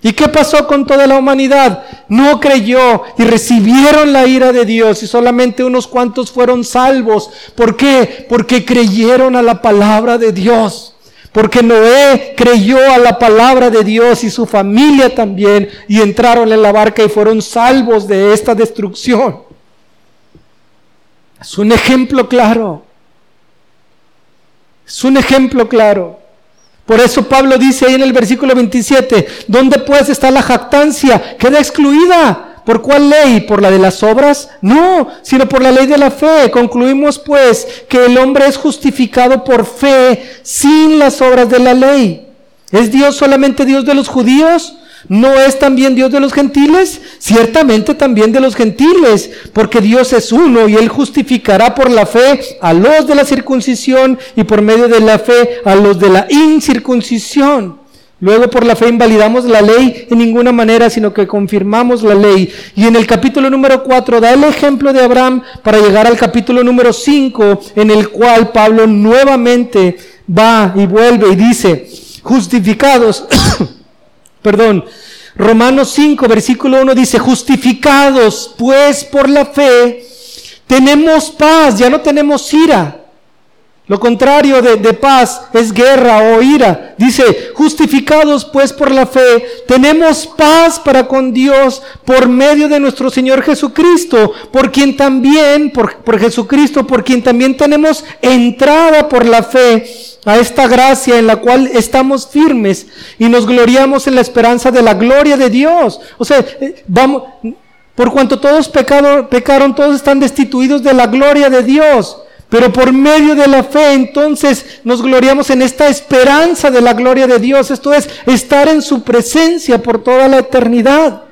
¿Y qué pasó con toda la humanidad? No creyó y recibieron la ira de Dios y solamente unos cuantos fueron salvos. ¿Por qué? Porque creyeron a la palabra de Dios. Porque Noé creyó a la palabra de Dios y su familia también y entraron en la barca y fueron salvos de esta destrucción. Es un ejemplo claro. Es un ejemplo claro. Por eso Pablo dice ahí en el versículo 27, ¿dónde pues está la jactancia? Queda excluida. ¿Por cuál ley? ¿Por la de las obras? No, sino por la ley de la fe. Concluimos pues que el hombre es justificado por fe sin las obras de la ley. ¿Es Dios solamente Dios de los judíos? ¿No es también Dios de los gentiles? Ciertamente también de los gentiles, porque Dios es uno y Él justificará por la fe a los de la circuncisión y por medio de la fe a los de la incircuncisión. Luego por la fe invalidamos la ley en ninguna manera, sino que confirmamos la ley. Y en el capítulo número 4 da el ejemplo de Abraham para llegar al capítulo número 5, en el cual Pablo nuevamente va y vuelve y dice, justificados, perdón, Romanos 5, versículo 1 dice, justificados pues por la fe, tenemos paz, ya no tenemos ira lo contrario de, paz es guerra o ira. Dice, justificados pues por la fe, tenemos paz para con Dios por medio de nuestro Señor Jesucristo, por quien también, por, por Jesucristo, por quien también tenemos entrada por la fe a esta gracia en la cual estamos firmes y nos gloriamos en la esperanza de la gloria de Dios. O sea, eh, vamos, por cuanto todos pecado, pecaron, todos están destituidos de la gloria de Dios. Pero por medio de la fe entonces nos gloriamos en esta esperanza de la gloria de Dios. Esto es estar en su presencia por toda la eternidad.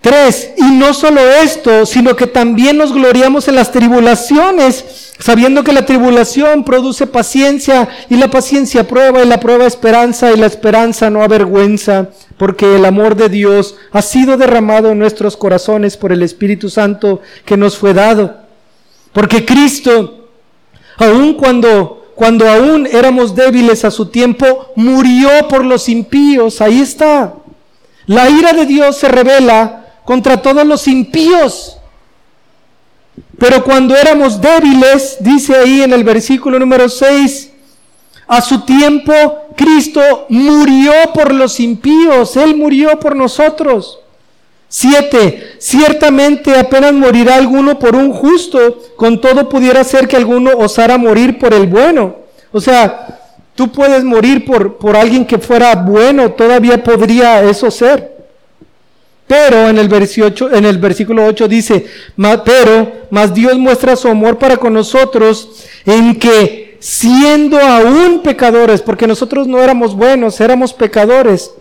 Tres, y no solo esto, sino que también nos gloriamos en las tribulaciones, sabiendo que la tribulación produce paciencia y la paciencia prueba y la prueba esperanza y la esperanza no avergüenza, porque el amor de Dios ha sido derramado en nuestros corazones por el Espíritu Santo que nos fue dado. Porque Cristo, aun cuando, cuando aún éramos débiles a su tiempo, murió por los impíos. Ahí está. La ira de Dios se revela contra todos los impíos. Pero cuando éramos débiles, dice ahí en el versículo número 6, a su tiempo Cristo murió por los impíos, Él murió por nosotros. Siete, ciertamente apenas morirá alguno por un justo, con todo pudiera ser que alguno osara morir por el bueno. O sea, tú puedes morir por, por alguien que fuera bueno, todavía podría eso ser. Pero en el, en el versículo 8 dice, pero, más Dios muestra su amor para con nosotros en que siendo aún pecadores, porque nosotros no éramos buenos, éramos pecadores,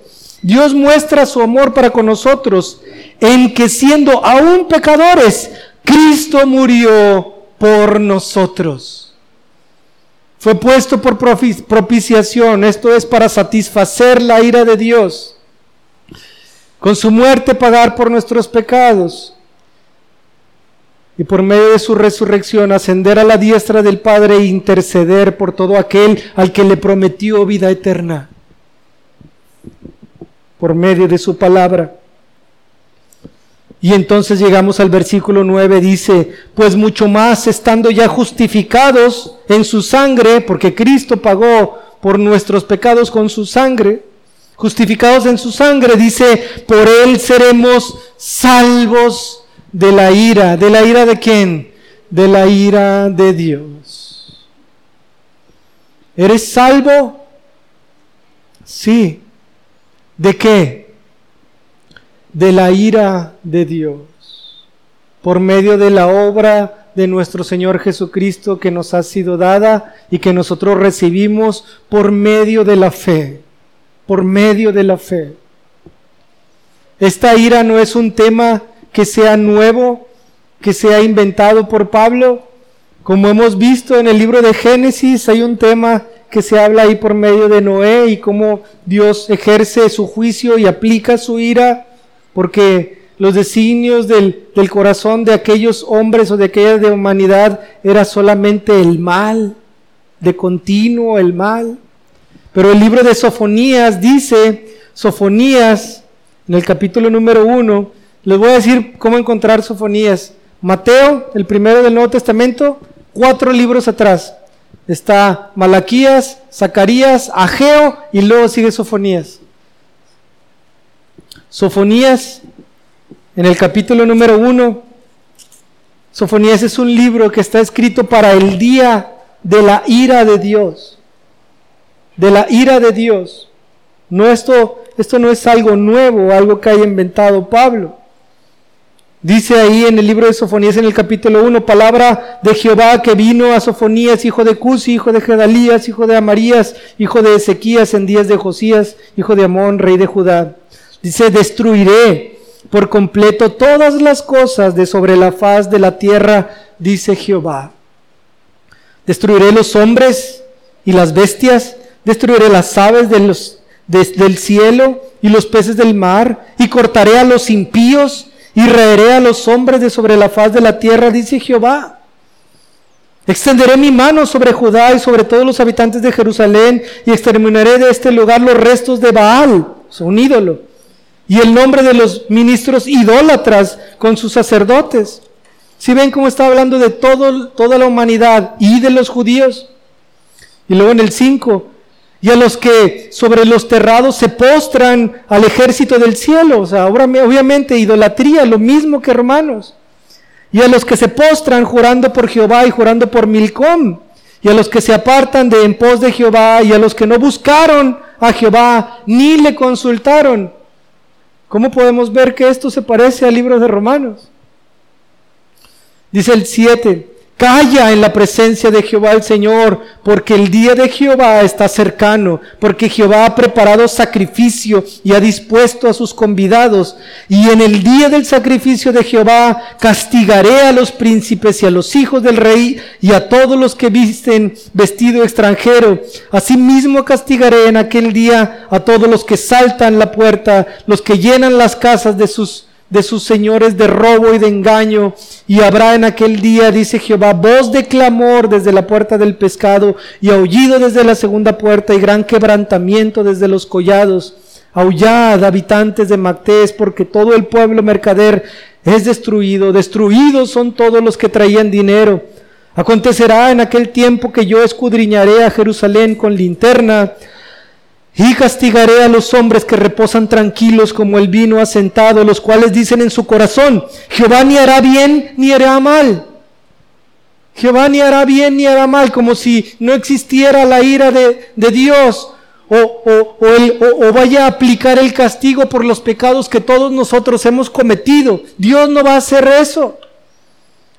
Dios muestra su amor para con nosotros en que siendo aún pecadores, Cristo murió por nosotros. Fue puesto por propiciación, esto es para satisfacer la ira de Dios. Con su muerte pagar por nuestros pecados y por medio de su resurrección ascender a la diestra del Padre e interceder por todo aquel al que le prometió vida eterna por medio de su palabra. Y entonces llegamos al versículo 9, dice, pues mucho más estando ya justificados en su sangre, porque Cristo pagó por nuestros pecados con su sangre, justificados en su sangre, dice, por él seremos salvos de la ira. ¿De la ira de quién? De la ira de Dios. ¿Eres salvo? Sí. ¿De qué? De la ira de Dios, por medio de la obra de nuestro Señor Jesucristo que nos ha sido dada y que nosotros recibimos por medio de la fe, por medio de la fe. Esta ira no es un tema que sea nuevo, que sea inventado por Pablo. Como hemos visto en el libro de Génesis, hay un tema que se habla ahí por medio de Noé y cómo Dios ejerce su juicio y aplica su ira, porque los designios del, del corazón de aquellos hombres o de aquella de humanidad era solamente el mal, de continuo el mal. Pero el libro de Sofonías dice, Sofonías, en el capítulo número uno, les voy a decir cómo encontrar Sofonías. Mateo, el primero del Nuevo Testamento, cuatro libros atrás está Malaquías, Zacarías, Ageo y luego sigue Sofonías. Sofonías, en el capítulo número uno, Sofonías es un libro que está escrito para el día de la ira de Dios. De la ira de Dios. No esto, esto no es algo nuevo, algo que haya inventado Pablo. Dice ahí en el libro de Sofonías en el capítulo 1, palabra de Jehová que vino a Sofonías, hijo de Cusi, hijo de Gedalías, hijo de Amarías, hijo de Ezequías en días de Josías, hijo de Amón, rey de Judá. Dice, destruiré por completo todas las cosas de sobre la faz de la tierra, dice Jehová. Destruiré los hombres y las bestias, destruiré las aves del cielo y los peces del mar, y cortaré a los impíos y raeré a los hombres de sobre la faz de la tierra, dice Jehová. Extenderé mi mano sobre Judá y sobre todos los habitantes de Jerusalén y exterminaré de este lugar los restos de Baal, un ídolo, y el nombre de los ministros idólatras con sus sacerdotes. Si ven cómo está hablando de todo, toda la humanidad y de los judíos. Y luego en el 5, y a los que sobre los terrados se postran al ejército del cielo. O sea, obviamente idolatría, lo mismo que hermanos. Y a los que se postran jurando por Jehová y jurando por Milcom. Y a los que se apartan de en pos de Jehová y a los que no buscaron a Jehová ni le consultaron. ¿Cómo podemos ver que esto se parece al libro de Romanos? Dice el 7. Calla en la presencia de Jehová el Señor, porque el día de Jehová está cercano, porque Jehová ha preparado sacrificio y ha dispuesto a sus convidados. Y en el día del sacrificio de Jehová castigaré a los príncipes y a los hijos del rey y a todos los que visten vestido extranjero. Asimismo castigaré en aquel día a todos los que saltan la puerta, los que llenan las casas de sus de sus señores de robo y de engaño. Y habrá en aquel día, dice Jehová, voz de clamor desde la puerta del pescado y aullido desde la segunda puerta y gran quebrantamiento desde los collados. Aullad, habitantes de Mactés, porque todo el pueblo mercader es destruido. Destruidos son todos los que traían dinero. Acontecerá en aquel tiempo que yo escudriñaré a Jerusalén con linterna y castigaré a los hombres que reposan tranquilos como el vino asentado, los cuales dicen en su corazón, Jehová ni hará bien ni hará mal. Jehová ni hará bien ni hará mal, como si no existiera la ira de, de Dios o, o, vaya a aplicar el castigo por los pecados que todos nosotros hemos cometido. Dios no va a hacer eso.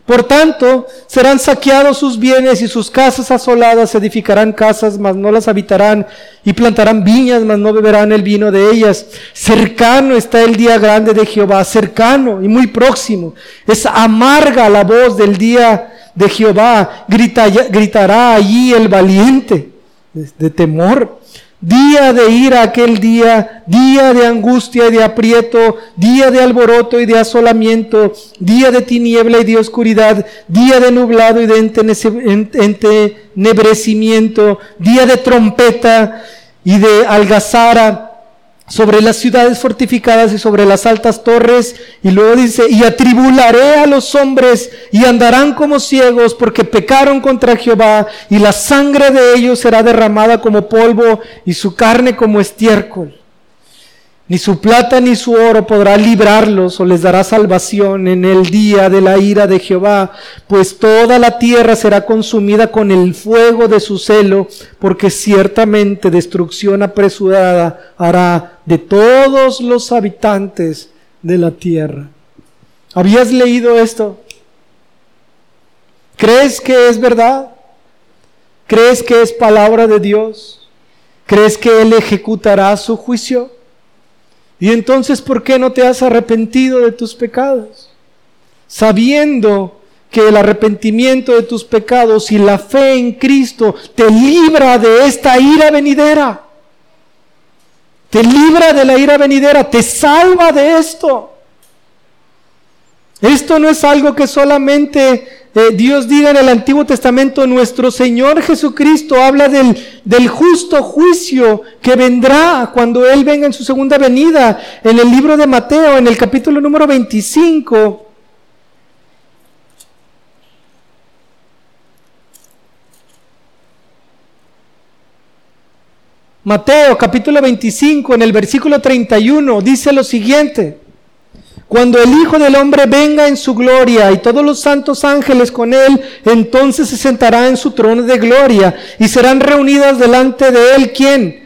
Por tanto, serán saqueados sus bienes y sus casas asoladas, edificarán casas, mas no las habitarán, y plantarán viñas, mas no beberán el vino de ellas. Cercano está el día grande de Jehová, cercano y muy próximo. Es amarga la voz del día de Jehová, gritará allí el valiente de temor. Día de ira aquel día, día de angustia y de aprieto, día de alboroto y de asolamiento, día de tiniebla y de oscuridad, día de nublado y de entenebrecimiento, día de trompeta y de algazara sobre las ciudades fortificadas y sobre las altas torres. Y luego dice, y atribularé a los hombres y andarán como ciegos porque pecaron contra Jehová y la sangre de ellos será derramada como polvo y su carne como estiércol. Ni su plata ni su oro podrá librarlos o les dará salvación en el día de la ira de Jehová, pues toda la tierra será consumida con el fuego de su celo, porque ciertamente destrucción apresurada hará de todos los habitantes de la tierra. ¿Habías leído esto? ¿Crees que es verdad? ¿Crees que es palabra de Dios? ¿Crees que Él ejecutará su juicio? Y entonces, ¿por qué no te has arrepentido de tus pecados? Sabiendo que el arrepentimiento de tus pecados y la fe en Cristo te libra de esta ira venidera. Te libra de la ira venidera, te salva de esto. Esto no es algo que solamente eh, Dios diga en el Antiguo Testamento, nuestro Señor Jesucristo habla del, del justo juicio que vendrá cuando Él venga en su segunda venida. En el libro de Mateo, en el capítulo número 25, Mateo capítulo 25 en el versículo 31 dice lo siguiente. Cuando el Hijo del Hombre venga en su gloria y todos los santos ángeles con él, entonces se sentará en su trono de gloria y serán reunidas delante de él quién?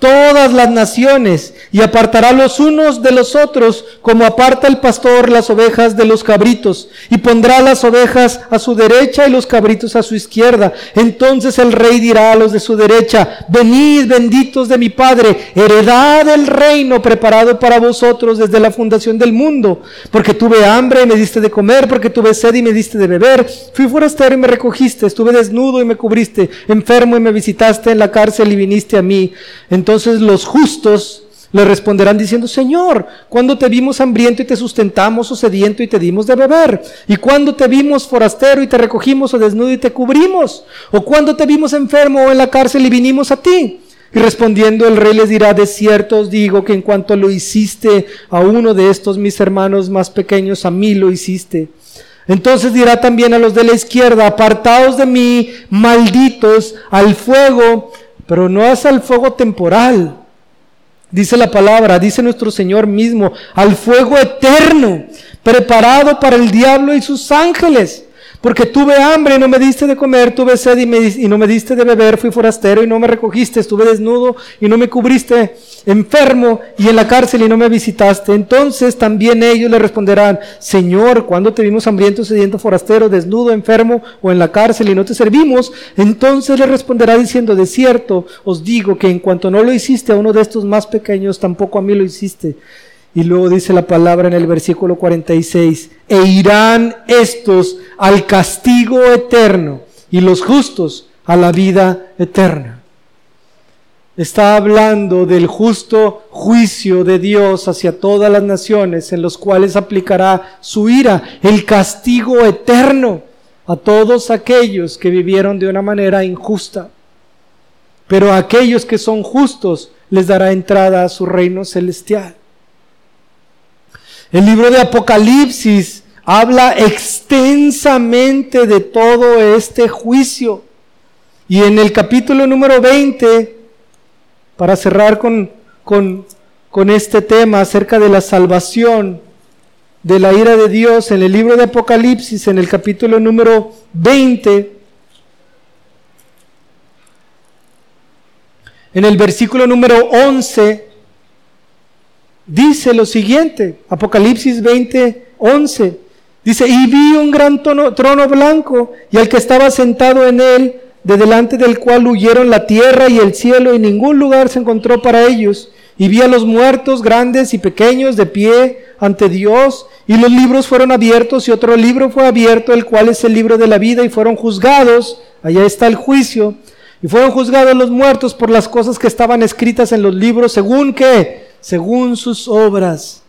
Todas las naciones y apartará los unos de los otros como aparta el pastor las ovejas de los cabritos y pondrá las ovejas a su derecha y los cabritos a su izquierda. Entonces el rey dirá a los de su derecha, venid benditos de mi Padre, heredad el reino preparado para vosotros desde la fundación del mundo, porque tuve hambre y me diste de comer, porque tuve sed y me diste de beber, fui forastero y me recogiste, estuve desnudo y me cubriste, enfermo y me visitaste en la cárcel y viniste a mí. Los justos le responderán diciendo, Señor, cuando te vimos hambriento y te sustentamos o sediento y te dimos de beber? ¿Y cuando te vimos forastero y te recogimos o desnudo y te cubrimos? ¿O cuando te vimos enfermo o en la cárcel y vinimos a ti? Y respondiendo el rey les dirá, de cierto os digo que en cuanto lo hiciste a uno de estos mis hermanos más pequeños, a mí lo hiciste. Entonces dirá también a los de la izquierda, apartaos de mí, malditos, al fuego pero no es al fuego temporal. Dice la palabra, dice nuestro Señor mismo, al fuego eterno, preparado para el diablo y sus ángeles. Porque tuve hambre y no me diste de comer, tuve sed y, no me diste de beber, fui forastero y no me recogiste, estuve desnudo y no me cubriste, enfermo y en la cárcel y no me visitaste. Entonces también ellos le responderán, Señor, cuando te vimos hambriento, sediento, forastero, desnudo, enfermo o en la cárcel y no te servimos? Entonces le responderá diciendo, de cierto os digo que en cuanto no lo hiciste a uno de estos más pequeños, tampoco a mí lo hiciste. Y luego dice la palabra en el versículo 46, e irán estos al castigo eterno y los justos a la vida eterna. Está hablando del justo juicio de Dios hacia todas las naciones en los cuales aplicará su ira, el castigo eterno a todos aquellos que vivieron de una manera injusta. Pero aquellos que son justos les dará entrada a su reino celestial. El libro de Apocalipsis habla extensamente de todo este juicio. Y en el capítulo número 20, para cerrar con, con, este tema acerca de la salvación, de la ira de Dios, en el libro de Apocalipsis, en el capítulo número 20, en el versículo número 11, dice lo siguiente, Apocalipsis 20, 11, dice, y vi un gran trono blanco y al que estaba sentado en él, de delante del cual huyeron la tierra y el cielo y ningún lugar se encontró para ellos. Y vi a los muertos grandes y pequeños de pie ante Dios y los libros fueron abiertos y otro libro fue abierto, el cual es el libro de la vida y fueron juzgados, allá está el juicio, y fueron juzgados los muertos por las cosas que estaban escritas en los libros, según que, según sus obras.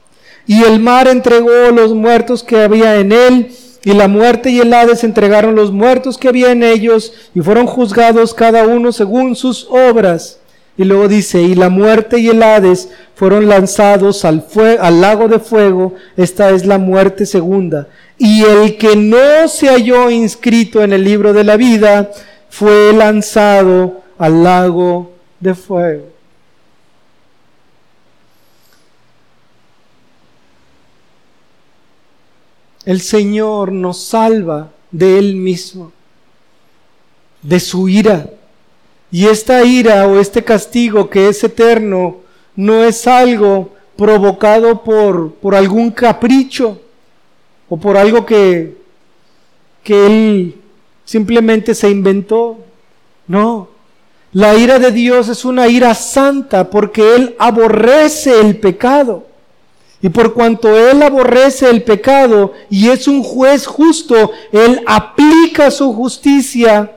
Y el mar entregó los muertos que había en él, y la muerte y el Hades entregaron los muertos que había en ellos, y fueron juzgados cada uno según sus obras. Y luego dice, y la muerte y el Hades fueron lanzados al, al lago de fuego, esta es la muerte segunda. Y el que no se halló inscrito en el libro de la vida, fue lanzado al lago de fuego. El Señor nos salva de Él mismo, de su ira. Y esta ira o este castigo que es eterno no es algo provocado por, por algún capricho o por algo que, que Él simplemente se inventó. No, la ira de Dios es una ira santa porque Él aborrece el pecado. Y por cuanto Él aborrece el pecado y es un juez justo, Él aplica su justicia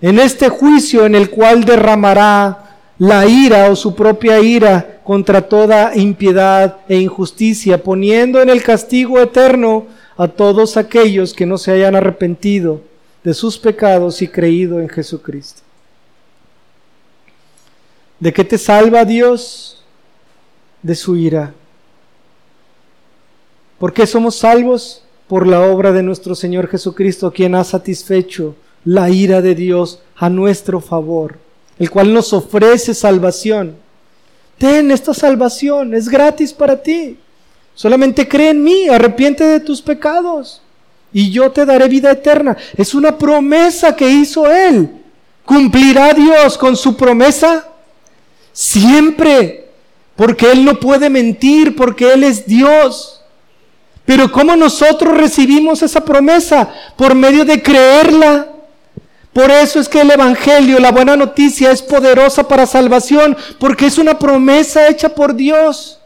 en este juicio en el cual derramará la ira o su propia ira contra toda impiedad e injusticia, poniendo en el castigo eterno a todos aquellos que no se hayan arrepentido de sus pecados y creído en Jesucristo. ¿De qué te salva Dios? De su ira. ¿Por qué somos salvos? Por la obra de nuestro Señor Jesucristo, quien ha satisfecho la ira de Dios a nuestro favor, el cual nos ofrece salvación. Ten esta salvación, es gratis para ti. Solamente cree en mí, arrepiente de tus pecados y yo te daré vida eterna. Es una promesa que hizo Él. ¿Cumplirá Dios con su promesa? Siempre, porque Él no puede mentir, porque Él es Dios. Pero ¿cómo nosotros recibimos esa promesa? Por medio de creerla. Por eso es que el Evangelio, la buena noticia, es poderosa para salvación, porque es una promesa hecha por Dios,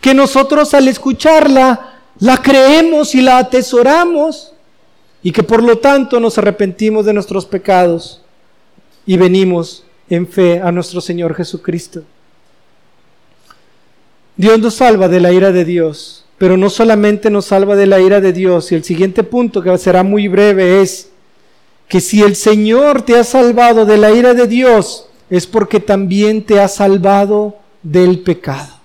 que nosotros al escucharla la creemos y la atesoramos y que por lo tanto nos arrepentimos de nuestros pecados y venimos en fe a nuestro Señor Jesucristo. Dios nos salva de la ira de Dios, pero no solamente nos salva de la ira de Dios, y el siguiente punto que será muy breve es que si el Señor te ha salvado de la ira de Dios, es porque también te ha salvado del pecado.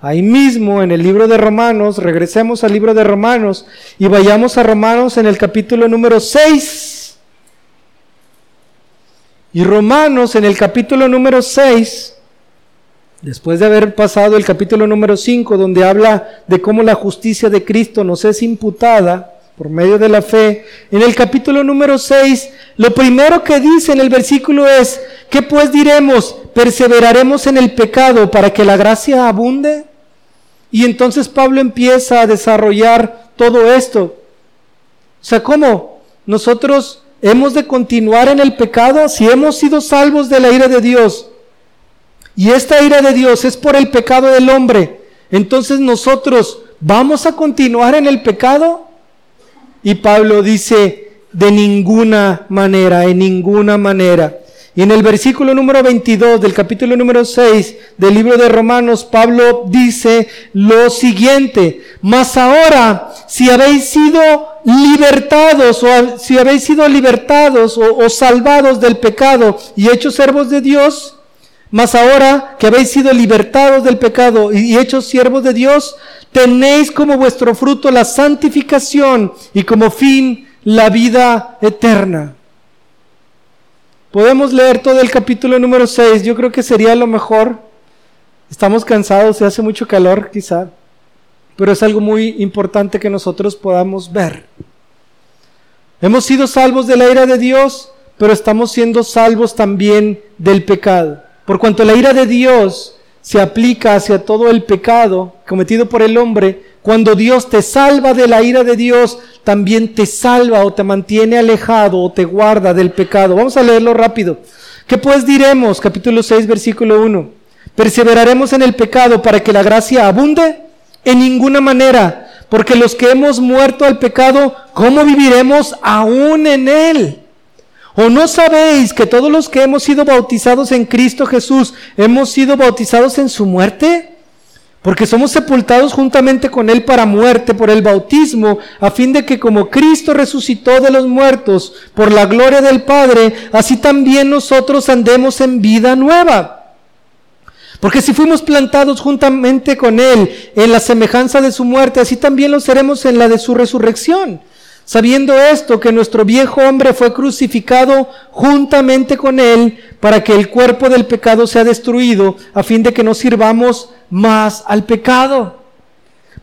Ahí mismo en el libro de Romanos, regresemos al libro de Romanos y vayamos a Romanos en el capítulo número 6. Y Romanos en el capítulo número 6, después de haber pasado el capítulo número 5, donde habla de cómo la justicia de Cristo nos es imputada por medio de la fe, en el capítulo número 6, lo primero que dice en el versículo es, ¿qué pues diremos? ¿Perseveraremos en el pecado para que la gracia abunde? Y entonces Pablo empieza a desarrollar todo esto. O sea, ¿cómo? Nosotros hemos de continuar en el pecado si hemos sido salvos de la ira de Dios. Y esta ira de Dios es por el pecado del hombre. Entonces nosotros vamos a continuar en el pecado. Y Pablo dice, de ninguna manera, en ninguna manera. Y en el versículo número 22 del capítulo número 6 del libro de Romanos, Pablo dice lo siguiente, mas ahora, si habéis sido libertados o si habéis sido libertados o, o salvados del pecado y hechos servos de Dios, Mas ahora que habéis sido libertados del pecado y hechos siervos de Dios, tenéis como vuestro fruto la santificación y como fin la vida eterna. Podemos leer todo el capítulo número 6, yo creo que sería lo mejor. Estamos cansados, se hace mucho calor quizá, pero es algo muy importante que nosotros podamos ver. Hemos sido salvos de la ira de Dios, pero estamos siendo salvos también del pecado. Por cuanto la ira de Dios se aplica hacia todo el pecado cometido por el hombre, cuando Dios te salva de la ira de Dios, también te salva o te mantiene alejado o te guarda del pecado. Vamos a leerlo rápido. ¿Qué pues diremos? Capítulo 6, versículo 1. ¿Perseveraremos en el pecado para que la gracia abunde? En ninguna manera, porque los que hemos muerto al pecado, ¿cómo viviremos aún en él? ¿O no sabéis que todos los que hemos sido bautizados en Cristo Jesús hemos sido bautizados en su muerte? Porque somos sepultados juntamente con Él para muerte por el bautismo, a fin de que como Cristo resucitó de los muertos por la gloria del Padre, así también nosotros andemos en vida nueva. Porque si fuimos plantados juntamente con Él en la semejanza de su muerte, así también lo seremos en la de su resurrección. Sabiendo esto, que nuestro viejo hombre fue crucificado juntamente con Él para que el cuerpo del pecado sea destruido, a fin de que no sirvamos más al pecado.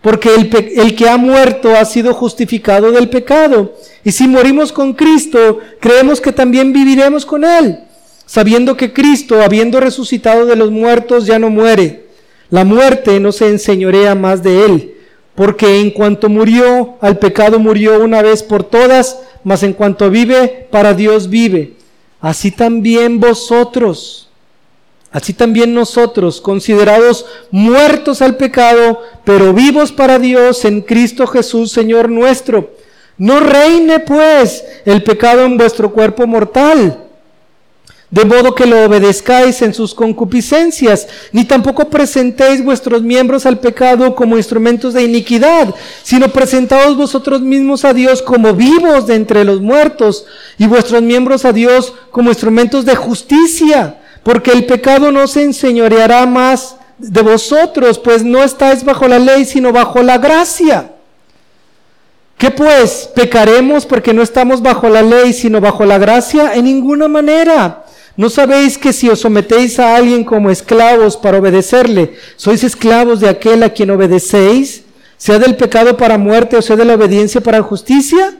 Porque el, el, que ha muerto ha sido justificado del pecado. Y si morimos con Cristo, creemos que también viviremos con Él, sabiendo que Cristo, habiendo resucitado de los muertos, ya no muere. La muerte no se enseñorea más de Él, porque en cuanto murió, al pecado murió una vez por todas, mas en cuanto vive, para Dios vive. Así también vosotros Así también nosotros, considerados muertos al pecado, pero vivos para Dios en Cristo Jesús, Señor nuestro. No reine pues el pecado en vuestro cuerpo mortal, de modo que lo obedezcáis en sus concupiscencias, ni tampoco presentéis vuestros miembros al pecado como instrumentos de iniquidad, sino presentaos vosotros mismos a Dios como vivos de entre los muertos, y vuestros miembros a Dios como instrumentos de justicia porque el pecado no se enseñoreará más de vosotros, pues no estáis bajo la ley, sino bajo la gracia. ¿Qué pues? ¿Pecaremos porque no estamos bajo la ley, sino bajo la gracia? En ninguna manera. ¿No sabéis que si os sometéis a alguien como esclavos para obedecerle, sois esclavos de aquel a quien obedecéis, sea del pecado para muerte o sea de la obediencia para justicia?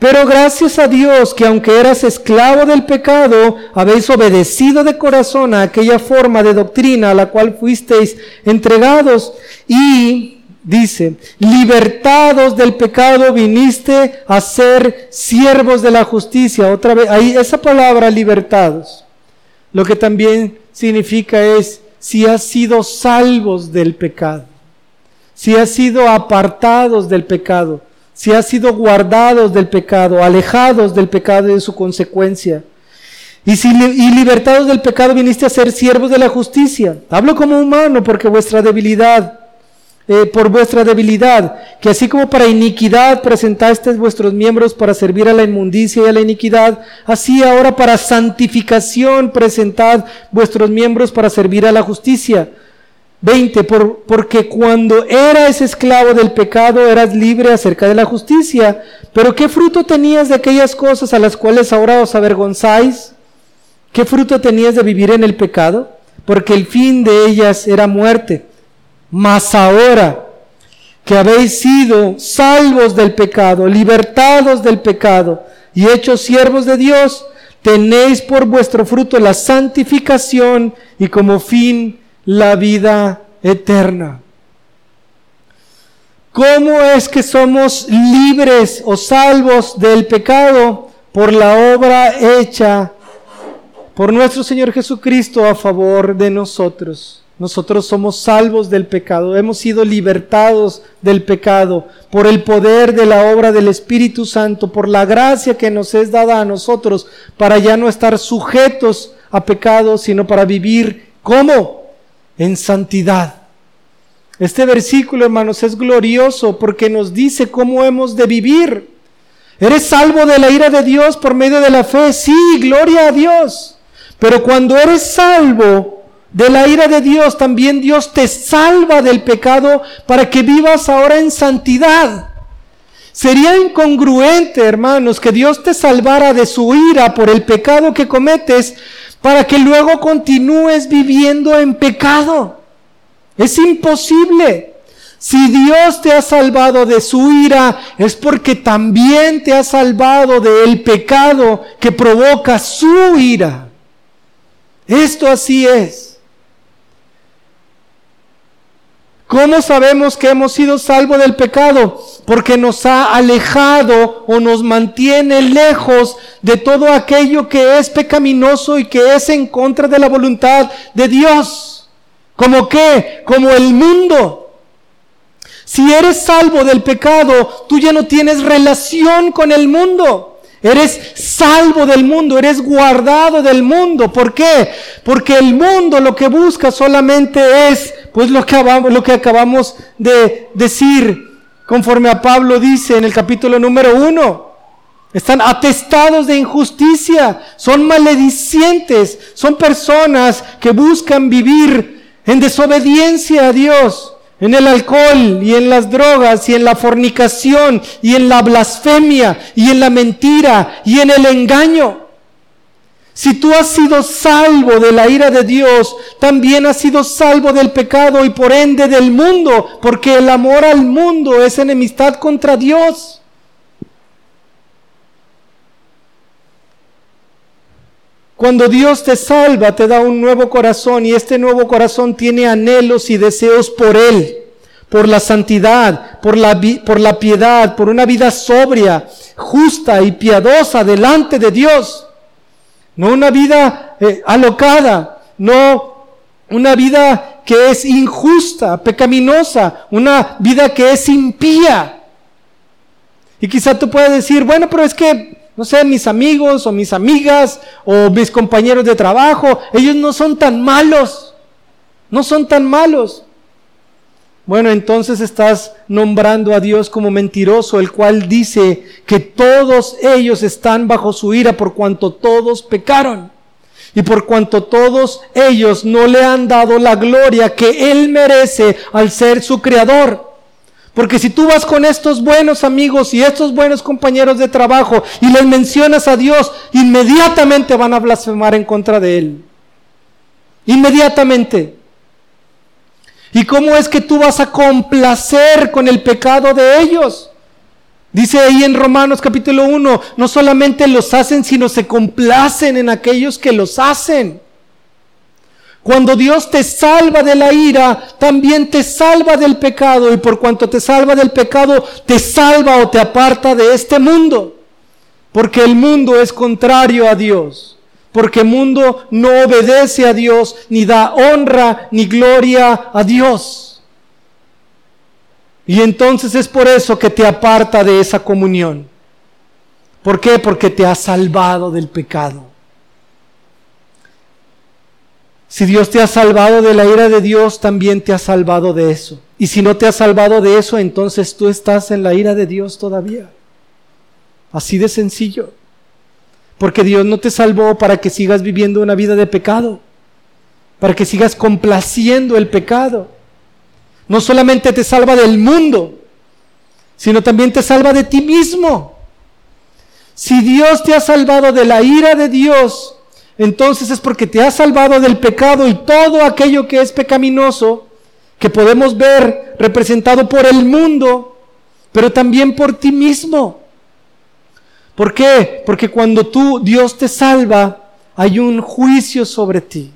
Pero gracias a Dios que aunque eras esclavo del pecado, habéis obedecido de corazón a aquella forma de doctrina a la cual fuisteis entregados y, dice, libertados del pecado viniste a ser siervos de la justicia. Otra vez, ahí esa palabra libertados, lo que también significa es si has sido salvos del pecado, si has sido apartados del pecado si has sido guardados del pecado, alejados del pecado y de su consecuencia. Y si y libertados del pecado viniste a ser siervos de la justicia. Hablo como humano porque vuestra debilidad, eh, por vuestra debilidad, que así como para iniquidad presentasteis vuestros miembros para servir a la inmundicia y a la iniquidad, así ahora para santificación presentad vuestros miembros para servir a la justicia. 20, por, porque cuando eras esclavo del pecado eras libre acerca de la justicia. Pero ¿qué fruto tenías de aquellas cosas a las cuales ahora os avergonzáis? ¿Qué fruto tenías de vivir en el pecado? Porque el fin de ellas era muerte. Mas ahora que habéis sido salvos del pecado, libertados del pecado y hechos siervos de Dios, tenéis por vuestro fruto la santificación y como fin la vida eterna. ¿Cómo es que somos libres o salvos del pecado? Por la obra hecha por nuestro Señor Jesucristo a favor de nosotros. Nosotros somos salvos del pecado, hemos sido libertados del pecado por el poder de la obra del Espíritu Santo, por la gracia que nos es dada a nosotros para ya no estar sujetos a pecado, sino para vivir como en santidad. Este versículo, hermanos, es glorioso porque nos dice cómo hemos de vivir. ¿Eres salvo de la ira de Dios por medio de la fe? Sí, gloria a Dios. Pero cuando eres salvo, de la ira de Dios, también Dios te salva del pecado para que vivas ahora en santidad. Sería incongruente, hermanos, que Dios te salvara de su ira por el pecado que cometes para que luego continúes viviendo en pecado. Es imposible. Si Dios te ha salvado de su ira, es porque también te ha salvado del pecado que provoca su ira. Esto así es. ¿Cómo sabemos que hemos sido salvos del pecado? Porque nos ha alejado o nos mantiene lejos de todo aquello que es pecaminoso y que es en contra de la voluntad de Dios. ¿Como qué? Como el mundo. Si eres salvo del pecado, tú ya no tienes relación con el mundo. Eres salvo del mundo, eres guardado del mundo. ¿Por qué? Porque el mundo lo que busca solamente es, pues lo que, lo que acabamos de decir, conforme a Pablo dice en el capítulo número uno. Están atestados de injusticia, son maledicientes, son personas que buscan vivir en desobediencia a Dios en el alcohol y en las drogas y en la fornicación y en la blasfemia y en la mentira y en el engaño. Si tú has sido salvo de la ira de Dios, también has sido salvo del pecado y por ende del mundo, porque el amor al mundo es enemistad contra Dios. Cuando Dios te salva, te da un nuevo corazón y este nuevo corazón tiene anhelos y deseos por Él, por la santidad, por la, piedad, por una vida sobria, justa y piadosa delante de Dios. No una vida eh, alocada, no una vida que es injusta, pecaminosa, una vida que es impía. Y quizá tú puedas decir, bueno, pero es que no sé, mis amigos o mis amigas o mis compañeros de trabajo, ellos no son tan malos, no son tan malos. Bueno, entonces estás nombrando a Dios como mentiroso, el cual dice que todos ellos están bajo su ira por cuanto todos pecaron y por cuanto todos ellos no le han dado la gloria que Él merece al ser su creador. Porque si tú vas con estos buenos amigos y estos buenos compañeros de trabajo y les mencionas a Dios, inmediatamente van a blasfemar en contra de Él. Inmediatamente. ¿Y cómo es que tú vas a complacer con el pecado de ellos? Dice ahí en Romanos capítulo 1, no solamente los hacen, sino se complacen en aquellos que los hacen. Cuando Dios te salva de la ira, también te salva del pecado y por cuanto te salva del pecado, te salva o te aparta de este mundo. Porque el mundo es contrario a Dios. Porque el mundo no obedece a Dios, ni da honra ni gloria a Dios. Y entonces es por eso que te aparta de esa comunión. ¿Por qué? Porque te ha salvado del pecado. Si Dios te ha salvado de la ira de Dios, también te ha salvado de eso. Y si no te ha salvado de eso, entonces tú estás en la ira de Dios todavía. Así de sencillo. Porque Dios no te salvó para que sigas viviendo una vida de pecado, para que sigas complaciendo el pecado. No solamente te salva del mundo, sino también te salva de ti mismo. Si Dios te ha salvado de la ira de Dios, entonces es porque te has salvado del pecado y todo aquello que es pecaminoso, que podemos ver representado por el mundo, pero también por ti mismo. ¿Por qué? Porque cuando tú, Dios te salva, hay un juicio sobre ti.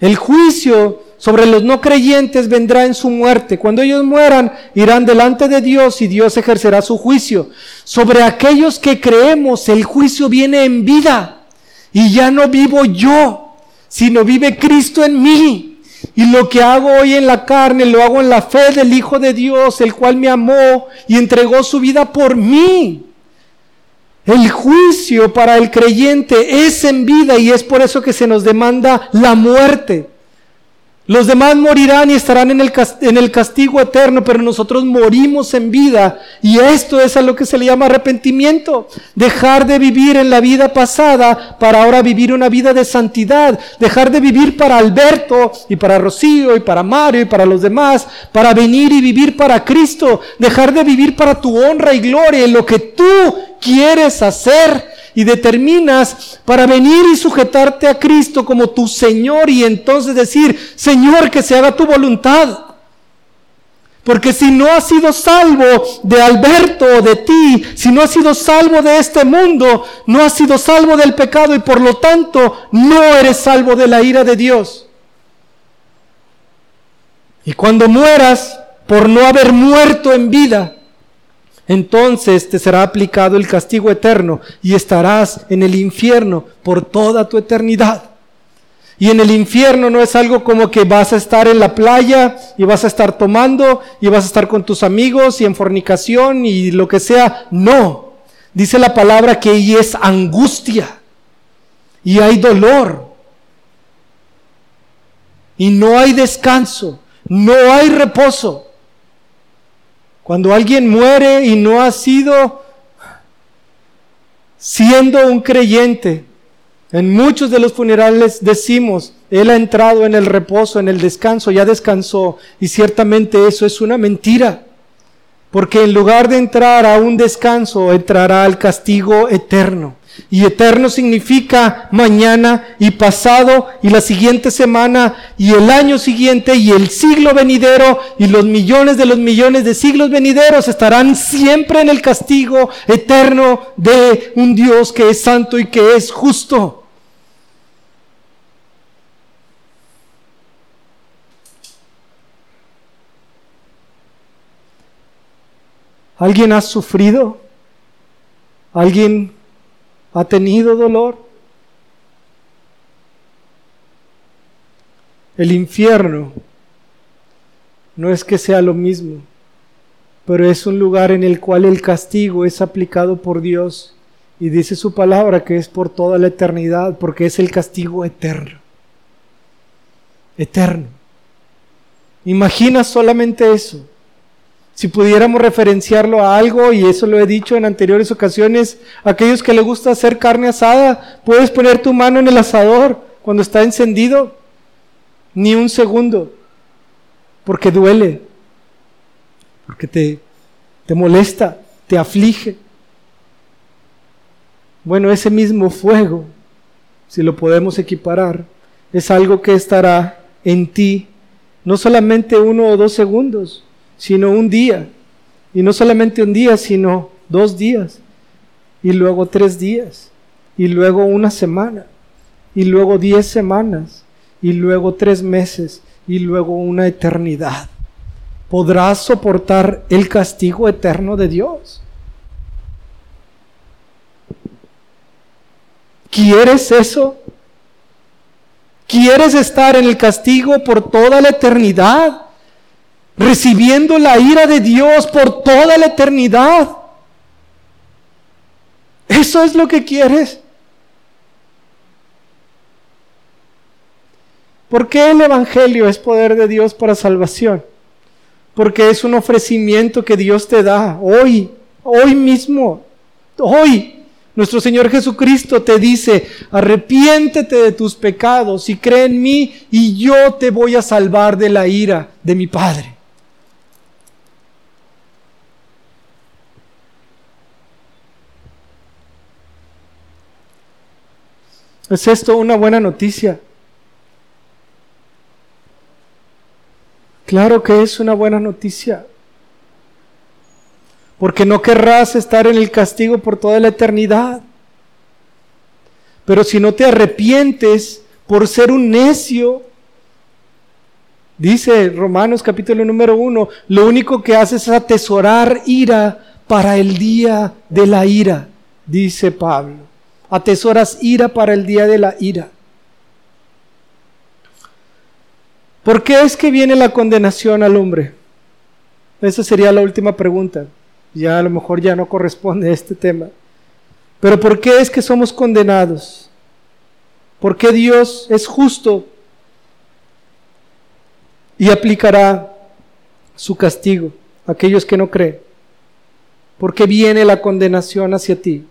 El juicio sobre los no creyentes vendrá en su muerte. Cuando ellos mueran, irán delante de Dios y Dios ejercerá su juicio. Sobre aquellos que creemos, el juicio viene en vida. Y ya no vivo yo, sino vive Cristo en mí. Y lo que hago hoy en la carne, lo hago en la fe del Hijo de Dios, el cual me amó y entregó su vida por mí. El juicio para el creyente es en vida y es por eso que se nos demanda la muerte. Los demás morirán y estarán en el, en el, castigo eterno, pero nosotros morimos en vida. Y esto es a lo que se le llama arrepentimiento. Dejar de vivir en la vida pasada para ahora vivir una vida de santidad. Dejar de vivir para Alberto y para Rocío y para Mario y para los demás. Para venir y vivir para Cristo. Dejar de vivir para tu honra y gloria en lo que tú quieres hacer y determinas para venir y sujetarte a Cristo como tu Señor y entonces decir, Señor, que se haga tu voluntad. Porque si no has sido salvo de Alberto o de ti, si no has sido salvo de este mundo, no has sido salvo del pecado y por lo tanto no eres salvo de la ira de Dios. Y cuando mueras por no haber muerto en vida, entonces te será aplicado el castigo eterno y estarás en el infierno por toda tu eternidad. Y en el infierno no es algo como que vas a estar en la playa y vas a estar tomando y vas a estar con tus amigos y en fornicación y lo que sea. No. Dice la palabra que ahí es angustia y hay dolor. Y no hay descanso, no hay reposo. Cuando alguien muere y no ha sido siendo un creyente, en muchos de los funerales decimos, Él ha entrado en el reposo, en el descanso, ya descansó, y ciertamente eso es una mentira, porque en lugar de entrar a un descanso, entrará al castigo eterno. Y eterno significa mañana y pasado y la siguiente semana y el año siguiente y el siglo venidero y los millones de los millones de siglos venideros estarán siempre en el castigo eterno de un Dios que es santo y que es justo. ¿Alguien ha sufrido? ¿Alguien ¿Ha tenido dolor? El infierno no es que sea lo mismo, pero es un lugar en el cual el castigo es aplicado por Dios y dice su palabra que es por toda la eternidad, porque es el castigo eterno. Eterno. Imagina solamente eso. Si pudiéramos referenciarlo a algo, y eso lo he dicho en anteriores ocasiones, aquellos que les gusta hacer carne asada, puedes poner tu mano en el asador cuando está encendido, ni un segundo, porque duele, porque te, te molesta, te aflige. Bueno, ese mismo fuego, si lo podemos equiparar, es algo que estará en ti, no solamente uno o dos segundos, sino un día. Y no solamente un día, sino dos días. Y luego tres días. Y luego una semana. Y luego diez semanas. Y luego tres meses. Y luego una eternidad. ¿Podrás soportar el castigo eterno de Dios? ¿Quieres eso? ¿Quieres estar en el castigo por toda la eternidad? Recibiendo la ira de Dios por toda la eternidad. ¿Eso es lo que quieres? ¿Por qué el Evangelio es poder de Dios para salvación? Porque es un ofrecimiento que Dios te da hoy, hoy mismo, hoy. Nuestro Señor Jesucristo te dice, arrepiéntete de tus pecados y cree en mí y yo te voy a salvar de la ira de mi Padre. ¿Es esto una buena noticia? Claro que es una buena noticia. Porque no querrás estar en el castigo por toda la eternidad. Pero si no te arrepientes por ser un necio, dice Romanos capítulo número uno, lo único que haces es atesorar ira para el día de la ira, dice Pablo atesoras ira para el día de la ira. ¿Por qué es que viene la condenación al hombre? Esa sería la última pregunta. Ya a lo mejor ya no corresponde a este tema. Pero ¿por qué es que somos condenados? ¿Por qué Dios es justo y aplicará su castigo a aquellos que no creen. Porque viene la condenación hacia ti.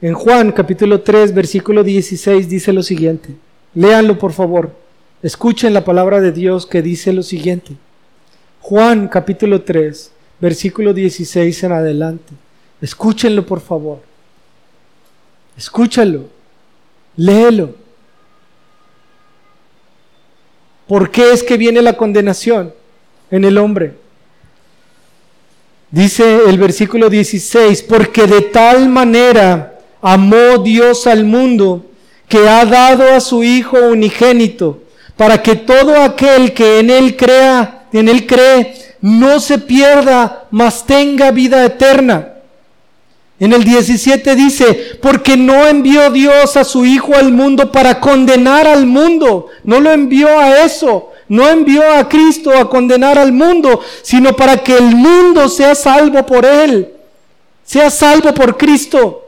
En Juan capítulo 3, versículo 16 dice lo siguiente. Léanlo por favor. Escuchen la palabra de Dios que dice lo siguiente. Juan capítulo 3, versículo 16 en adelante. Escúchenlo por favor. Escúchalo. Léelo. ¿Por qué es que viene la condenación en el hombre? Dice el versículo 16, porque de tal manera amó Dios al mundo que ha dado a su Hijo unigénito, para que todo aquel que en él crea, en él cree, no se pierda, mas tenga vida eterna. En el 17 dice, porque no envió Dios a su Hijo al mundo para condenar al mundo, no lo envió a eso, no envió a Cristo a condenar al mundo, sino para que el mundo sea salvo por Él, sea salvo por Cristo.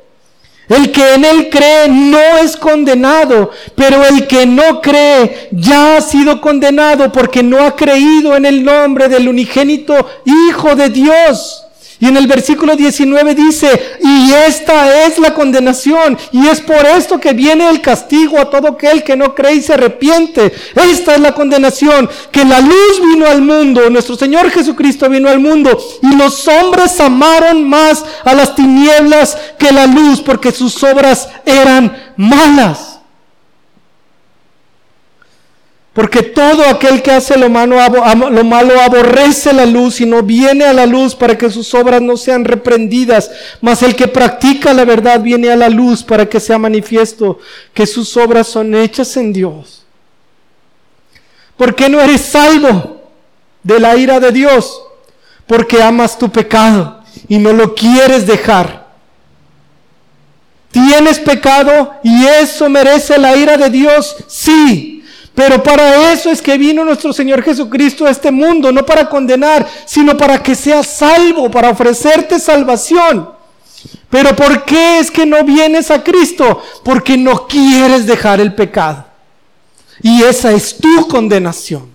El que en Él cree no es condenado, pero el que no cree ya ha sido condenado porque no ha creído en el nombre del unigénito Hijo de Dios. Y en el versículo 19 dice, y esta es la condenación, y es por esto que viene el castigo a todo aquel que no cree y se arrepiente. Esta es la condenación, que la luz vino al mundo, nuestro Señor Jesucristo vino al mundo, y los hombres amaron más a las tinieblas que la luz, porque sus obras eran malas. Porque todo aquel que hace lo malo, lo malo, aborrece la luz y no viene a la luz para que sus obras no sean reprendidas. Mas el que practica la verdad viene a la luz para que sea manifiesto que sus obras son hechas en Dios. ¿Por qué no eres salvo de la ira de Dios? Porque amas tu pecado y no lo quieres dejar. ¿Tienes pecado y eso merece la ira de Dios? Sí. Pero para eso es que vino nuestro Señor Jesucristo a este mundo, no para condenar, sino para que seas salvo, para ofrecerte salvación. Pero ¿por qué es que no vienes a Cristo? Porque no quieres dejar el pecado. Y esa es tu condenación.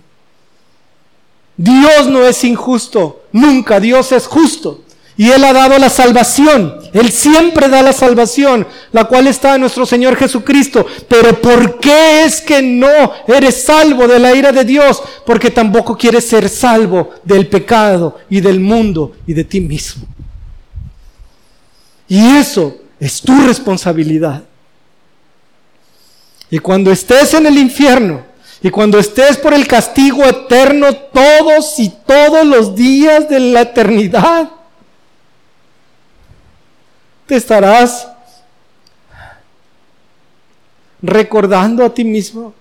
Dios no es injusto, nunca Dios es justo. Y Él ha dado la salvación. Él siempre da la salvación, la cual está en nuestro Señor Jesucristo. Pero ¿por qué es que no eres salvo de la ira de Dios? Porque tampoco quieres ser salvo del pecado y del mundo y de ti mismo. Y eso es tu responsabilidad. Y cuando estés en el infierno, y cuando estés por el castigo eterno todos y todos los días de la eternidad, te estarás recordando a ti mismo,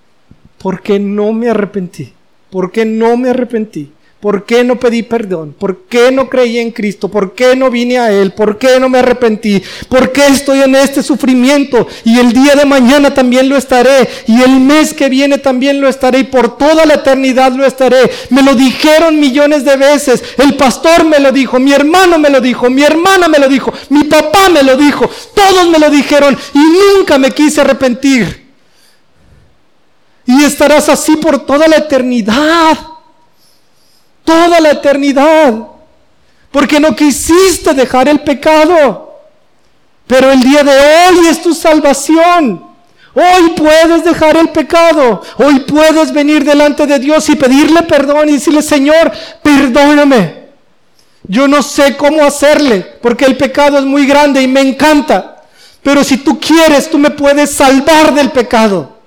porque no me arrepentí, porque no me arrepentí. ¿Por qué no pedí perdón? ¿Por qué no creí en Cristo? ¿Por qué no vine a Él? ¿Por qué no me arrepentí? ¿Por qué estoy en este sufrimiento? Y el día de mañana también lo estaré. Y el mes que viene también lo estaré. Y por toda la eternidad lo estaré. Me lo dijeron millones de veces. El pastor me lo dijo. Mi hermano me lo dijo. Mi hermana me lo dijo. Mi papá me lo dijo. Todos me lo dijeron. Y nunca me quise arrepentir. Y estarás así por toda la eternidad toda la eternidad, porque no quisiste dejar el pecado. Pero el día de hoy es tu salvación. Hoy puedes dejar el pecado. Hoy puedes venir delante de Dios y pedirle perdón y decirle, Señor, perdóname. Yo no sé cómo hacerle, porque el pecado es muy grande y me encanta. Pero si tú quieres, tú me puedes salvar del pecado.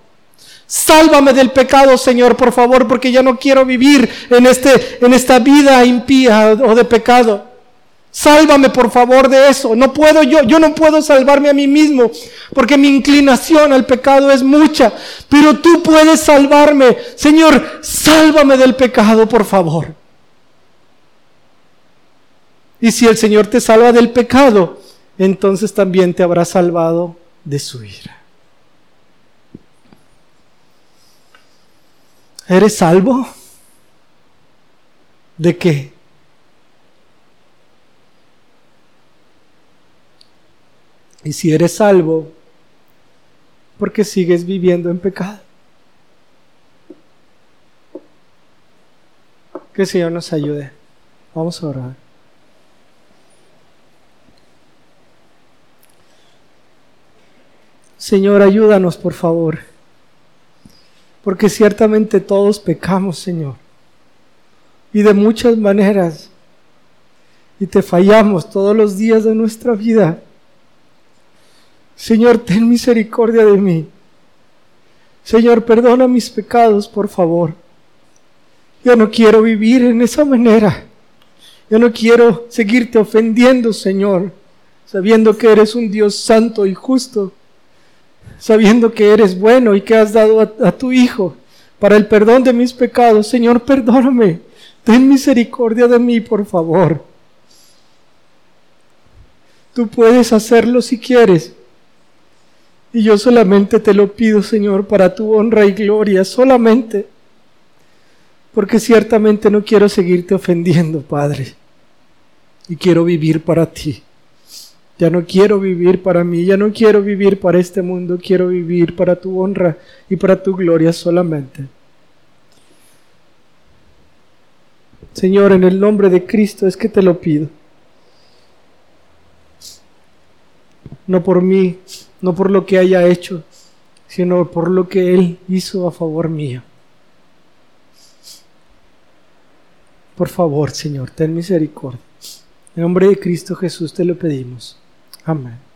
Sálvame del pecado, Señor, por favor, porque ya no quiero vivir en, este, en esta vida impía o de pecado. Sálvame, por favor, de eso. No puedo yo, yo no puedo salvarme a mí mismo, porque mi inclinación al pecado es mucha. Pero tú puedes salvarme. Señor, sálvame del pecado, por favor. Y si el Señor te salva del pecado, entonces también te habrá salvado de su ira. ¿Eres salvo? ¿De qué? Y si eres salvo, ¿por qué sigues viviendo en pecado? Que el Señor nos ayude. Vamos a orar. Señor, ayúdanos, por favor. Porque ciertamente todos pecamos, Señor. Y de muchas maneras. Y te fallamos todos los días de nuestra vida. Señor, ten misericordia de mí. Señor, perdona mis pecados, por favor. Yo no quiero vivir en esa manera. Yo no quiero seguirte ofendiendo, Señor, sabiendo que eres un Dios santo y justo, sabiendo que eres bueno y que has dado a, tu Hijo para el perdón de mis pecados. Señor, perdóname. Ten misericordia de mí, por favor. Tú puedes hacerlo si quieres. Y yo solamente te lo pido, Señor, para tu honra y gloria, solamente porque ciertamente no quiero seguirte ofendiendo, Padre. Y quiero vivir para ti. Ya no quiero vivir para mí, ya no quiero vivir para este mundo, quiero vivir para tu honra y para tu gloria solamente. Señor, en el nombre de Cristo es que te lo pido. No por mí, no por lo que haya hecho, sino por lo que Él hizo a favor mío. Por favor, Señor, ten misericordia. En nombre de Cristo Jesús te lo pedimos. Amén.